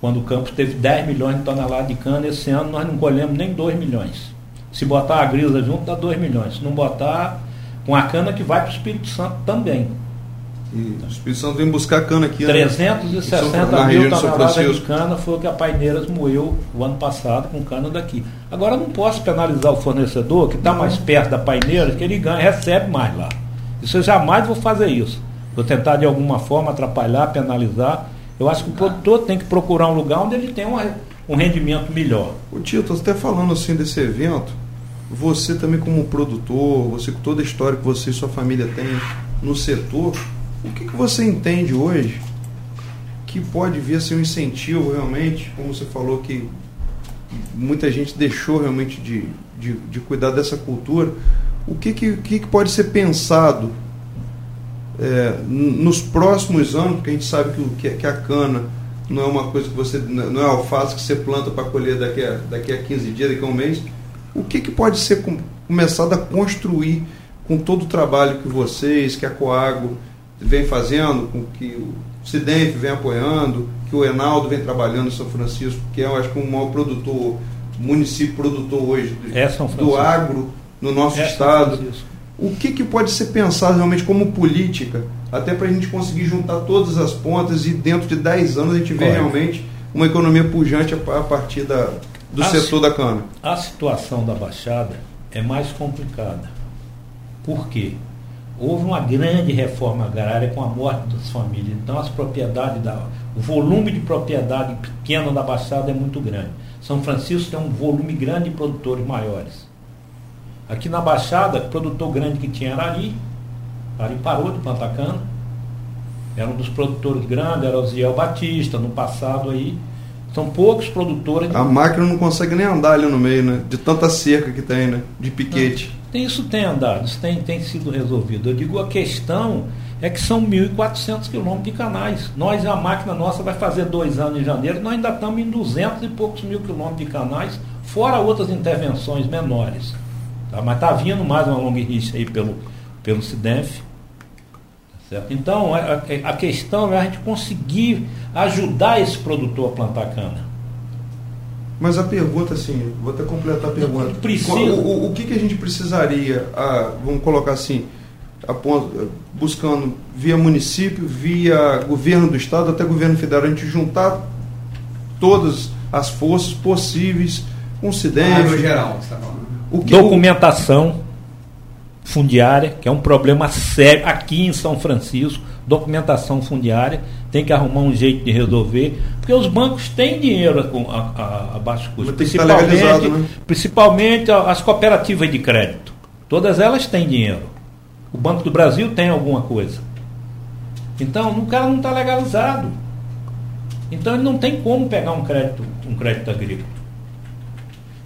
Quando o Campos teve 10 milhões de toneladas de cana, esse ano nós não colhemos nem 2 milhões. Se botar a grisa junto, dá 2 milhões. Se não botar, com a cana que vai para o Espírito Santo também. E o Espírito Santo vem buscar cana aqui. 360 né? mil toneladas de cana foi o que a Paineiras moeu o ano passado com cana daqui. Agora não posso penalizar o fornecedor que está mais perto da Paineiras, que ele ganha, recebe mais lá. Isso eu jamais vou fazer isso. Vou tentar de alguma forma atrapalhar, penalizar. Eu acho que o produtor tem que procurar um lugar onde ele tem um, um rendimento melhor. O Tito, até falando assim desse evento, você também como produtor, você com toda a história que você e sua família têm no setor, o que, que você entende hoje que pode vir a ser um incentivo realmente, como você falou que muita gente deixou realmente de, de, de cuidar dessa cultura, o que, que, que pode ser pensado é, nos próximos anos, porque a gente sabe que, que a cana não é uma coisa que você, não é alface que você planta para colher daqui a, daqui a 15 dias, daqui a um mês, o que, que pode ser com, começado a construir com todo o trabalho que vocês, que a Coago, vem fazendo, com que o Cidenf vem apoiando, que o Enaldo vem trabalhando em São Francisco, que é, eu acho que o maior produtor, município produtor hoje do, é do agro no nosso é estado. O que, que pode ser pensado realmente como política, até para a gente conseguir juntar todas as pontas e dentro de 10 anos a gente ver realmente uma economia pujante a partir da, do a setor da cana? A situação da Baixada é mais complicada. Por quê? houve uma grande reforma agrária com a morte das famílias. Então as propriedades, da, o volume de propriedade pequena da Baixada é muito grande. São Francisco tem um volume grande de produtores maiores. Aqui na Baixada, o produtor grande que tinha era ali. Ali parou de plantar cana. Era um dos produtores grandes, era o Ziel Batista, no passado aí. São poucos produtores. A máquina não consegue nem andar ali no meio, né? De tanta cerca que tem, né? De piquete. Tem, isso tem andado, isso tem, tem sido resolvido. Eu digo, a questão é que são 1.400 quilômetros de canais. Nós, a máquina nossa vai fazer dois anos em janeiro, nós ainda estamos em 200 e poucos mil quilômetros de canais, fora outras intervenções menores. Tá? Mas está vindo mais uma long list aí pelo, pelo CIDENF. Tá certo? Então, a, a questão é a gente conseguir ajudar esse produtor a plantar cana. Mas a pergunta, assim, vou até completar a pergunta. Precisa. O, o, o que, que a gente precisaria, a, vamos colocar assim, a, buscando via município, via governo do estado, até governo federal, a gente juntar todas as forças possíveis, com o CIDEM. geral, tá o que Documentação fundiária, que é um problema sério aqui em São Francisco, documentação fundiária tem que arrumar um jeito de resolver, porque os bancos têm dinheiro a, a, a baixo custo, principalmente, né? principalmente as cooperativas de crédito. Todas elas têm dinheiro. O Banco do Brasil tem alguma coisa. Então, o cara não está legalizado. Então ele não tem como pegar um crédito, um crédito agrícola.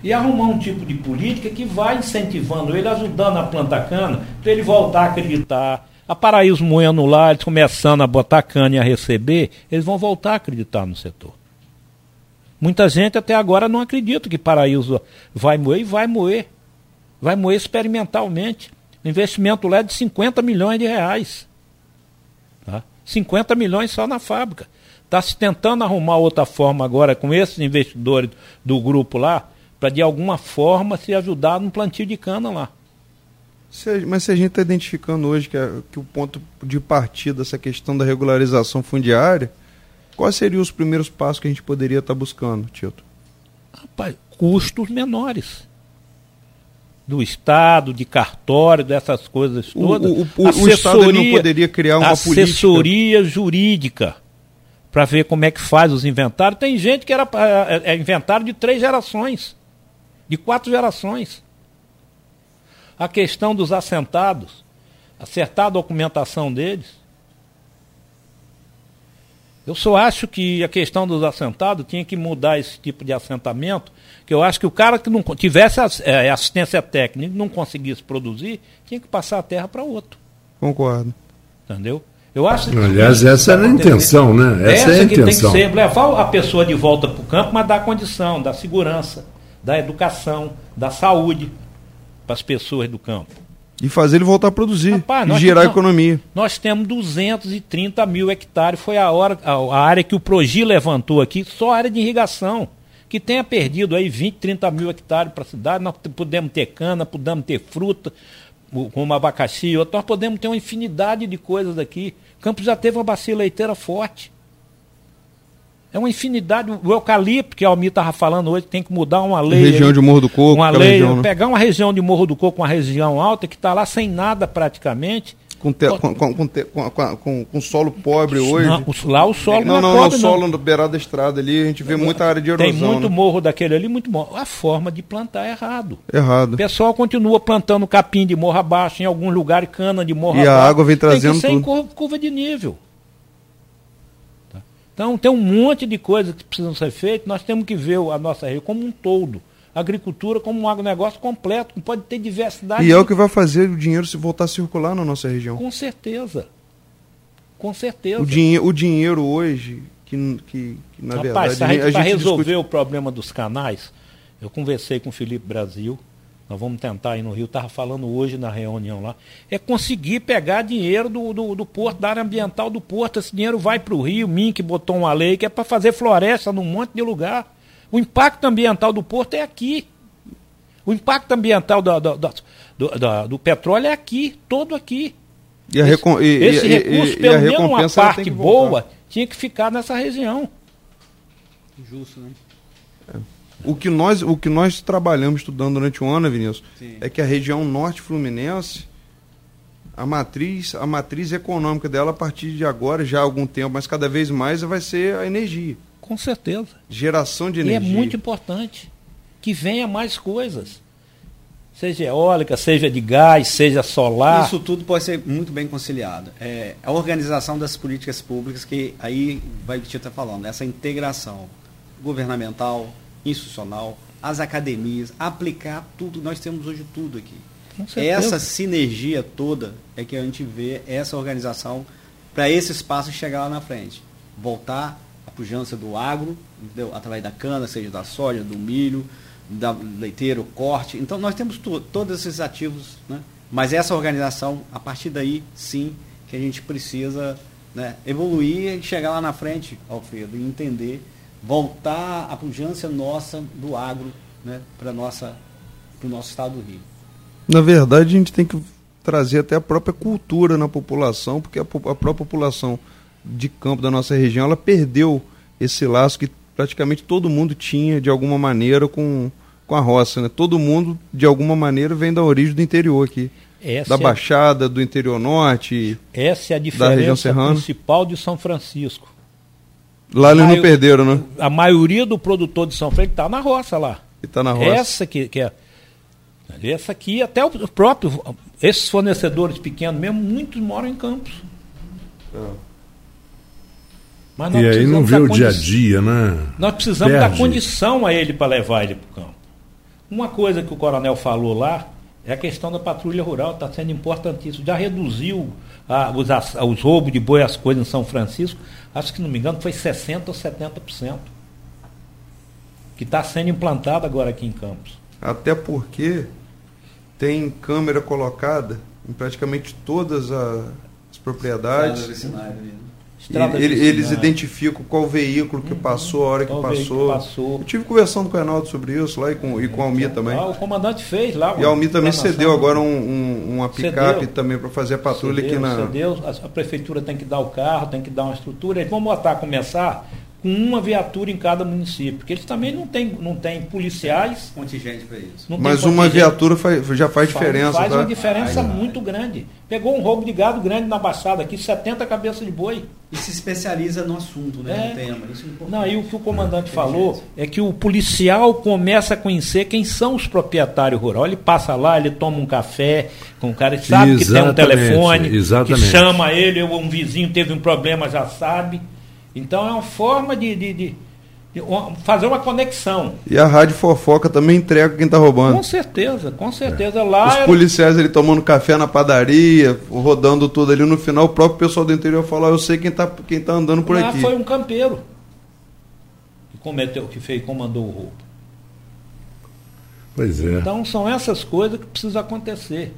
E arrumar um tipo de política que vai incentivando ele, ajudando a plantar cana, para ele voltar a acreditar, a Paraíso moendo lá, eles começando a botar cana e a receber, eles vão voltar a acreditar no setor. Muita gente até agora não acredita que Paraíso vai moer e vai moer. Vai moer experimentalmente. O investimento lá é de 50 milhões de reais. Tá? 50 milhões só na fábrica. Está se tentando arrumar outra forma agora com esses investidores do grupo lá, para de alguma forma se ajudar no plantio de cana lá. Se, mas se a gente está identificando hoje que, é, que o ponto de partida dessa questão da regularização fundiária, quais seriam os primeiros passos que a gente poderia estar tá buscando, Tito? Rapaz, custos menores. Do Estado, de cartório, dessas coisas O, todas. o, o, o Estado ele não poderia criar uma política. assessoria jurídica para ver como é que faz os inventários. Tem gente que era é, é inventário de três gerações, de quatro gerações. A questão dos assentados, acertar a documentação deles. Eu só acho que a questão dos assentados tinha que mudar esse tipo de assentamento, que eu acho que o cara que não tivesse é, assistência técnica e não conseguisse produzir, tinha que passar a terra para outro. Concordo. Entendeu? Eu acho que Aliás, isso essa era a intenção, né? Essa é a que tem que intenção. ser, levar a pessoa de volta para o campo, mas dar condição, da segurança, da educação, da saúde para as pessoas do campo. E fazer ele voltar a produzir. Rapaz, e gerar não- economia. Nós temos 230 mil hectares, foi a, hora, a, a área que o Progi levantou aqui, só a área de irrigação. Que tenha perdido aí 20, 30 mil hectares para a cidade, nós podemos ter cana, podemos ter fruta, como abacaxi e outro, nós podemos ter uma infinidade de coisas aqui. Campos já teve uma bacia leiteira forte. É uma infinidade. O eucalipto, que a Almir estava falando hoje, tem que mudar uma lei. região aí. de Morro do Coco, Uma lei, região, né? pegar uma região de Morro do Coco, uma região alta, que está lá sem nada praticamente. Com, te- com, com, com, com, solo pobre hoje. Não, o- lá o solo não, não, não, é não, pobre, solo no beirado da estrada ali, a gente vê muita área de erosão. Tem muito né? morro daquele ali, muito morro. A forma de plantar é errado. Errado. O pessoal continua plantando capim de morro abaixo, em alguns lugares cana de morro E a abaixo. água vem trazendo Tem que ser em tudo. curva, curva de nível. Então tem um monte de coisas que precisam ser feitas. Nós temos que ver a nossa região como um todo. A agricultura como um agronegócio completo, que pode ter diversidade. E é o que vai fazer o dinheiro se voltar a circular na nossa região. Com certeza. Com certeza. O, dinhe o dinheiro hoje, que, que, que, na Rapaz, verdade para resolver discute... o problema dos canais, eu conversei com o Felipe Brasil, nós vamos tentar ir no Rio, estava falando hoje na reunião lá, é conseguir pegar dinheiro do, do, do porto, da área ambiental do porto. Esse dinheiro vai para o Rio, o Mink botou uma lei que é para fazer floresta num monte de lugar. O impacto ambiental do porto é aqui. O impacto ambiental do, do, do, do- petróleo é aqui, todo aqui. E a, recom... e, e- Esse e- recurso, pelo menos uma parte que boa, tinha que ficar nessa região. Justo, né? O que, nós, o que nós trabalhamos estudando durante o ano, Vinícius, Sim. é que a região norte fluminense, a matriz, a matriz econômica dela a partir de agora, já há algum tempo, mas cada vez mais vai ser a energia. Com certeza. Geração de E é energia. muito importante que venha mais coisas. Seja eólica, seja de gás, seja solar. Isso tudo pode ser muito bem conciliado. É a organização das políticas públicas que aí vai o que o está falando, essa integração governamental, institucional, as academias, aplicar tudo, nós temos hoje tudo aqui. Essa sinergia toda é que a gente vê essa organização para esse espaço chegar lá na frente. Voltar a pujança do agro, entendeu? através da cana, seja da soja, do milho, da leiteiro, corte. Então nós temos todos esses ativos, né? mas essa organização, a partir daí, sim, que a gente precisa né, evoluir e chegar lá na frente, Alfredo, e entender, voltar a pujança nossa do agro né, para o nosso estado do Rio. Na verdade, a gente tem que trazer até a própria cultura na população, porque a, a própria população de campo da nossa região, ela perdeu esse laço que praticamente todo mundo tinha, de alguma maneira, com, com a roça. Né? Todo mundo, de alguma maneira, vem da origem do interior aqui. Essa, da é, Baixada, do interior norte. essa é a região diferença serrana. principal de São Francisco. Lá eles não perderam, né? A maioria do produtor de São Francisco está na roça lá. E tá na roça. Essa que, que é. Essa aqui, até o próprio. Esses fornecedores pequenos mesmo, muitos moram em campos. Mas nós E aí não vê dar o dia a dia, né? Nós precisamos dar Perde. condição a ele para levar ele para o campo. Uma coisa que o coronel falou lá é a questão da patrulha rural, está sendo importantíssimo. Já reduziu ah, os, os roubos de boi, as coisas em São Francisco, acho que não me engano, foi 60% ou 70%. Que está sendo implantado agora aqui em Campos. Até porque tem câmera colocada em praticamente todas a- as propriedades. Estrada ele- eles identificam qual veículo que passou, a hora que Qual veículo passou. passou. Eu tive conversando com o Reinaldo sobre isso lá e com, e com a Almir também. Ah, o comandante fez lá. E a Almir também cedeu agora um, um- uma picape Cedeu. também para fazer a patrulha Cedeu, aqui na. cedeu. A, a prefeitura tem que dar o carro, tem que dar uma estrutura. Eles vão botar, começar com uma viatura em cada município, porque eles também não têm não tem policiais. Contingente para isso. Mas uma viatura faz- já faz diferença, Faz tá? uma diferença muito grande. Pegou um roubo de gado grande na Baixada aqui, 70 cabeças de boi. E se especializa no assunto, né? É. No tema. Isso é importante. Não, e o que o comandante falou é que o policial começa a conhecer quem são os proprietários rurais. Ele passa lá, ele toma um café com o cara, ele sabe que tem um Exatamente, telefone, que exatamente. chama ele, ou um vizinho teve um problema, já sabe. Então é uma forma de, de- de- de fazer uma conexão. E a rádio fofoca também entrega quem tá roubando. Com certeza, com certeza. Lá Os era- policiais ali tomando café na padaria, rodando tudo ali no final, o próprio pessoal do interior fala, "Ah, eu sei quem tá, quem tá andando por lá aqui. foi um campeiro que cometeu, que fez, comandou o roubo. Pois é. Então são essas coisas que precisam acontecer.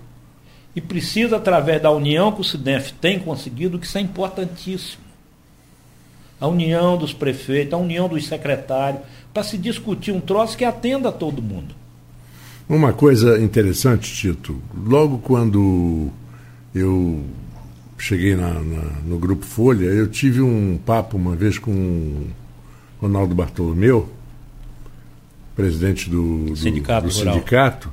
E precisa, através da união que o SIDEF tem conseguido, que isso é importantíssimo. A união dos prefeitos, a união dos secretários, para se discutir um troço que atenda a todo mundo. Uma coisa interessante, Tito, logo quando eu cheguei na- na- no Grupo Folha, eu tive um papo uma vez com o Ronaldo Bartolomeu, presidente do, do- Sindicato do sindicato,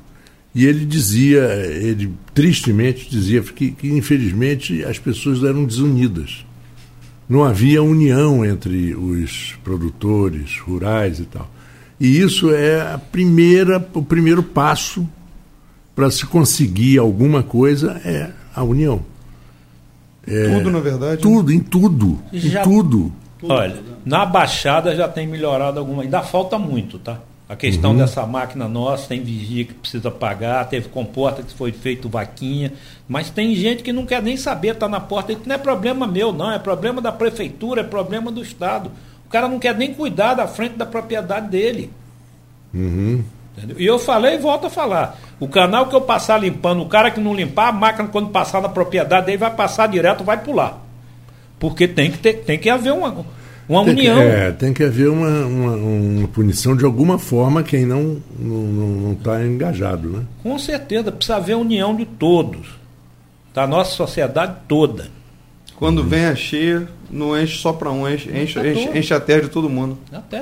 e ele dizia, ele tristemente dizia que, que infelizmente as pessoas eram desunidas. Não havia união entre os produtores rurais e tal. E isso é a primeira, o primeiro passo para se conseguir alguma coisa é a união. Tudo, na verdade. Tudo, em tudo, Já- em tudo. Olha, na Baixada já tem melhorado alguma. Ainda falta muito, tá? A questão dessa máquina nossa, tem vigia que precisa pagar, teve comporta que foi feito vaquinha, mas tem gente que não quer nem saber, tá na porta, isso não é problema meu, não, é problema da prefeitura, é problema do Estado. O cara não quer nem cuidar da frente da propriedade dele. Entendeu? E eu falei e volto a falar. O canal que eu passar limpando, o cara que não limpar, a máquina quando passar na propriedade dele vai passar direto, vai pular. Porque tem que, ter, tem que haver uma, uma Tem que, união. é, tem que haver uma, uma, uma punição de alguma forma quem não está não, não tá engajado. Né? Com certeza, precisa haver união de todos. Da nossa sociedade toda. Quando vem a cheia, não enche só para um, enche, enche, enche, enche a terra de todo mundo. Até,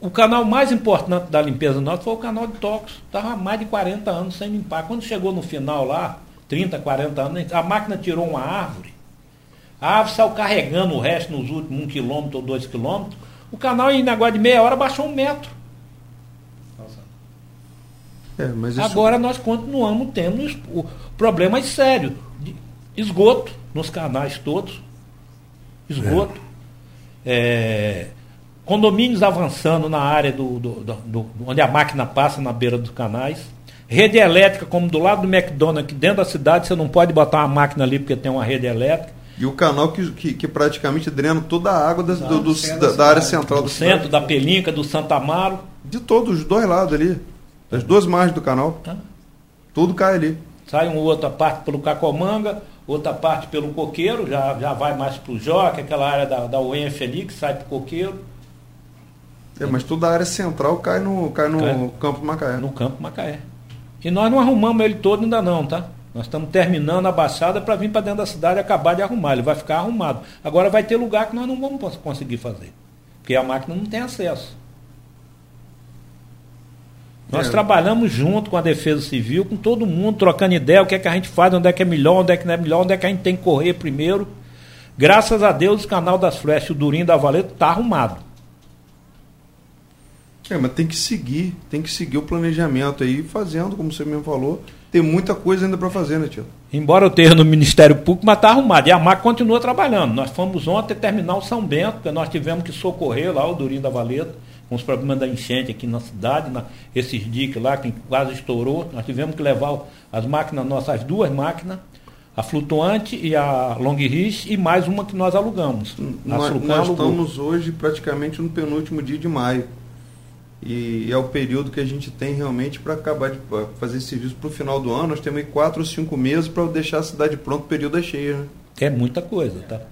o, o canal mais importante da limpeza nossa foi o canal de Tocos. Estava há mais de 40 anos sem limpar. Quando chegou no final lá, 30, 40 anos, a máquina tirou uma árvore. A árvore saiu carregando o resto nos últimos um quilômetro ou dois quilômetros. O canal, em negócio de meia hora, baixou um metro. É, mas isso, Agora nós continuamos tendo problemas sérios de esgoto nos canais todos. Esgoto. É, condomínios avançando na área do, do- do- do- onde a máquina passa na beira dos canais. Rede elétrica, como do lado do McDonald's, aqui dentro da cidade, você não pode botar uma máquina ali porque tem uma rede elétrica. E o canal que, que, que praticamente drena toda a água da, do- do- da, da área central Do do centro, da Pelinca, do Santa Amaro. De todos os dois lados ali. Das duas margens do canal. Tá. Tudo cai ali. Sai uma outra parte pelo Cacomanga, outra parte pelo Coqueiro, já, já vai mais para o Joque, aquela área da, da UENF ali, que sai para o Coqueiro, É, mas toda a área central cai no, cai no Cai. campo Macaé. no Campo Macaé. E nós não arrumamos ele todo ainda não, tá? Nós estamos terminando a baixada para vir para dentro da cidade e acabar de arrumar. Ele vai ficar arrumado. Agora vai ter lugar que nós não vamos cons- conseguir fazer. Porque a máquina não tem acesso. Nós É. trabalhamos junto com a Defesa Civil, com todo mundo, trocando ideia, o que é que a gente faz, onde é que é melhor, onde é que não é melhor, onde é que a gente tem que correr primeiro. Graças a Deus, o canal das Flechas, o Durinho da Valeta, está arrumado. É, mas tem que seguir, tem que seguir o planejamento aí, fazendo, como você mesmo falou. Tem muita coisa ainda para fazer, né, tio? Embora eu esteja no Ministério Público, mas está arrumado. E a MAC continua trabalhando. Nós fomos ontem terminar o São Bento, porque nós tivemos que socorrer lá o Durinho da Valeta, com os problemas da enchente aqui na cidade, na, esses diques lá que quase estourou. Nós tivemos que levar as máquinas nossas, as duas máquinas, a flutuante e a long reach, e mais uma que nós alugamos. A Nós, nós estamos hoje praticamente no penúltimo dia de maio. E é o período que a gente tem realmente para acabar de fazer esse serviço para o final do ano. Nós temos aí quatro ou cinco meses para deixar a cidade pronta o período é cheio. Né? É muita coisa, tá?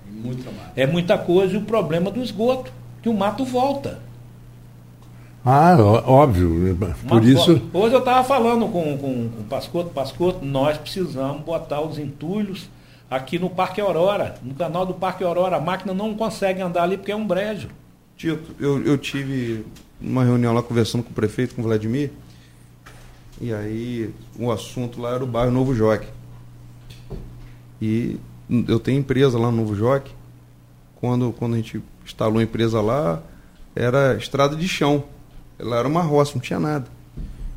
É muita coisa e o problema do esgoto, que o mato volta. Ah, óbvio. né? Por Uma isso. Hoje eu estava falando com, com, com o Pascoto, Pascoto, nós precisamos botar os entulhos aqui no Parque Aurora, no canal do Parque Aurora. A máquina não consegue andar ali porque é um brejo. Tito, eu, eu tive uma reunião lá conversando com o prefeito, com o Vladimir, e aí o assunto lá era o bairro Novo Joque. E eu tenho empresa lá no Novo Joque. Quando, quando a gente instalou a empresa lá, era estrada de chão. Ela era uma roça, não tinha nada.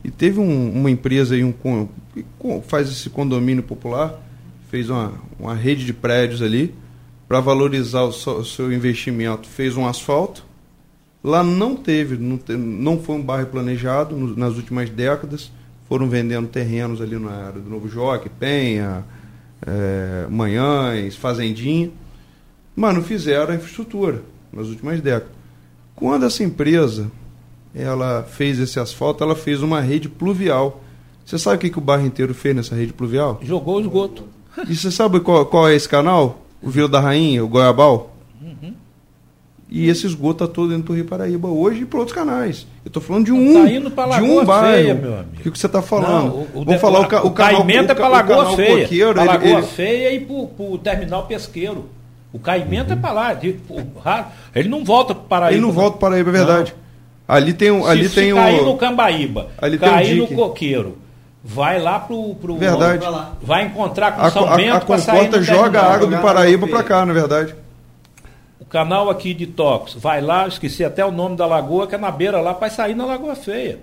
E teve um, uma empresa aí, um, que faz esse condomínio popular, fez uma, uma rede de prédios ali para valorizar o seu, o seu investimento. Fez um asfalto. Lá não teve, não, te- não foi um bairro planejado no- nas últimas décadas. Foram vendendo terrenos ali na área do Novo Joque, Penha, eh, Manhães, Fazendinha. Mas não fizeram a infraestrutura nas últimas décadas. Quando essa empresa ela fez esse asfalto, ela fez uma rede pluvial. Você sabe o que, que o bairro inteiro fez nessa rede pluvial? Jogou o esgoto. E você sabe qual, qual é esse canal? O Vila da Rainha, o Goiabal? E esse esgoto está todo dentro do Rio Paraíba hoje e para outros canais. Eu estou falando de um, Tá indo pra de Lagoa um bairro. Feia, meu amigo. O que, que você está falando? Não, Vamos de- falar o, ca- o, o canal caimento é o para o Lagoa Feia. Coqueiro, Pra Lagoa ele- Feia e pro, pro terminal pesqueiro. O caimento é para lá. de- o ele não volta para Paraíba. Ele não volta para Paraíba, é verdade. Ali tem um. Se, Ali se tem um. cair no Cambaíba, Ali tem um cair no. Coqueiro, vai lá pro. pro Verdade. Vai encontrar com A, São a, a Bento para sair comporta joga a água do Paraíba para cá, na verdade. Canal aqui de Tox, vai lá, esqueci até o nome da lagoa, que é na beira lá, vai sair na Lagoa Feia.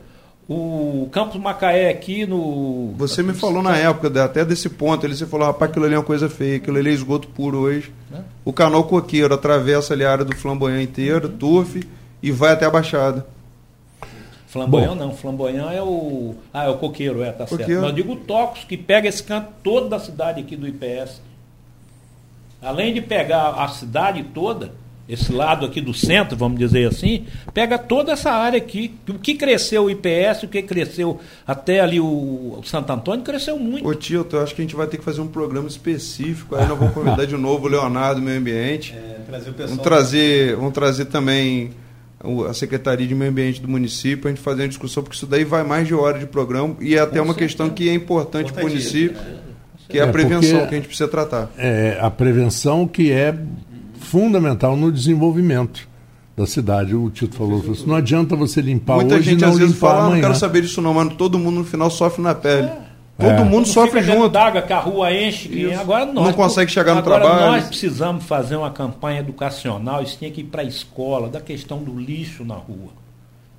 O Campos Macaé aqui no. Você me falou na época, até desse ponto, ele você falou, rapaz, aquilo ali é uma coisa feia, aquilo ali é esgoto puro hoje. Né? O canal Coqueiro atravessa ali a área do Flamboyant inteiro, turf, e vai até a Baixada. Flamboyant não, Flamboyant é o. Ah, é o coqueiro, é, tá certo. Coqueiro. Mas eu digo o Tocos, que pega esse canto todo da cidade aqui do IPS. Além de pegar a cidade toda, esse lado aqui do centro, vamos dizer assim, pega toda essa área aqui. O que cresceu o IPS, o que cresceu até ali o, o Santo Antônio, cresceu muito. Ô Tito, eu acho que a gente vai ter que fazer um programa específico, aí nós vamos convidar de novo o Leonardo do Meio Ambiente. É, trazer o pessoal. Vamos trazer, vamos trazer também a Secretaria de Meio Ambiente do município, a gente fazer uma discussão, porque isso daí vai mais de hora de programa e é até uma questão que é importante para o município, que é a É, prevenção porque- que a gente precisa tratar. É a prevenção que é fundamental no desenvolvimento da cidade. O Tito falou, falou assim, não adianta você limpar Muita hoje e gente não às vezes limpar fala, ah, não amanhã. quero saber disso não, mas todo mundo no final sofre na pele. Todo É. mundo sofre junto. d'água, que a rua enche. que agora nós, Não consegue chegar no agora trabalho. Nós precisamos fazer uma campanha educacional. Isso tinha que ir para a escola, da questão do lixo na rua.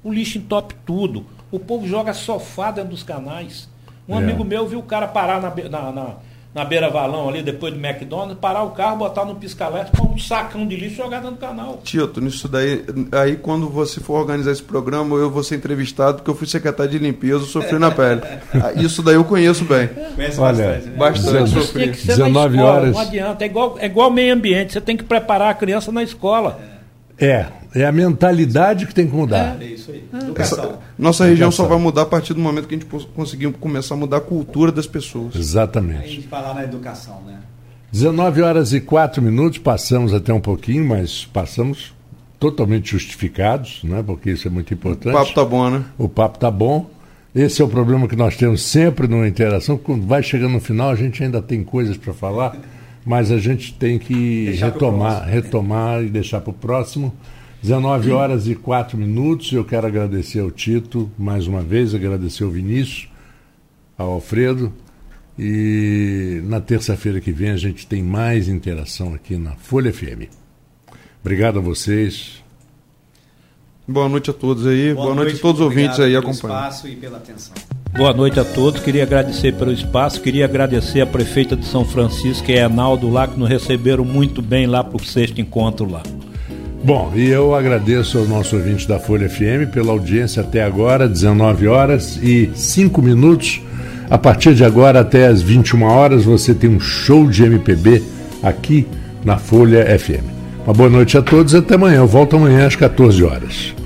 O lixo entope tudo. O povo joga sofá dentro dos canais. Um É. amigo meu viu o cara parar na, be- na, na, na beira-valão ali, depois do McDonald's, parar o carro, botar no pisca-alerta, pôr um sacão de lixo e jogar dentro do canal. Tito, nisso daí, aí quando você for organizar esse programa, eu vou ser entrevistado, porque eu fui secretário de limpeza, sofri na pele. Ah, Isso daí eu conheço bem. Conhece Olha, bastante, né? Bastante sofri. ser na 19 escola, horas. não adianta. É igual, é igual meio ambiente, você tem que preparar a criança na escola. É, é a mentalidade que tem que mudar. É isso aí. Educação. Nossa região só vai mudar a partir do momento que a gente conseguir começar a mudar a cultura das pessoas. Aí a Exatamente. gente falar na educação, né? 19 horas e 4 minutos, passamos até um pouquinho, mas passamos totalmente justificados, né? porque isso é muito O importante. papo tá bom, né? O papo tá bom. Esse é o problema que nós temos sempre numa interação. Quando vai chegando no final, a gente ainda tem coisas para falar, mas a gente tem que Deixar retomar, retomar e deixar para o próximo. 19 horas e 4 minutos. Eu quero agradecer ao Tito mais uma vez, agradecer ao Vinícius, ao Alfredo. E na terça-feira que vem a gente tem mais interação aqui na Folha FM. Obrigado a vocês. Boa noite a todos aí. Boa, noite, a muito todos os ouvintes obrigado aí pelo acompanhando. espaço e pela atenção. Boa noite a todos. Queria agradecer pelo espaço. Queria agradecer a prefeita de São Francisco, que é a Naldo lá, que nos receberam muito bem lá para o sexto encontro lá. Bom, e eu agradeço ao nosso ouvinte da Folha FM pela audiência até agora, 19 horas e 5 minutos. A partir de agora até as 21 horas você tem um show de MPB aqui na Folha FM. Uma boa noite a todos e até amanhã. Eu volto amanhã às 14 horas.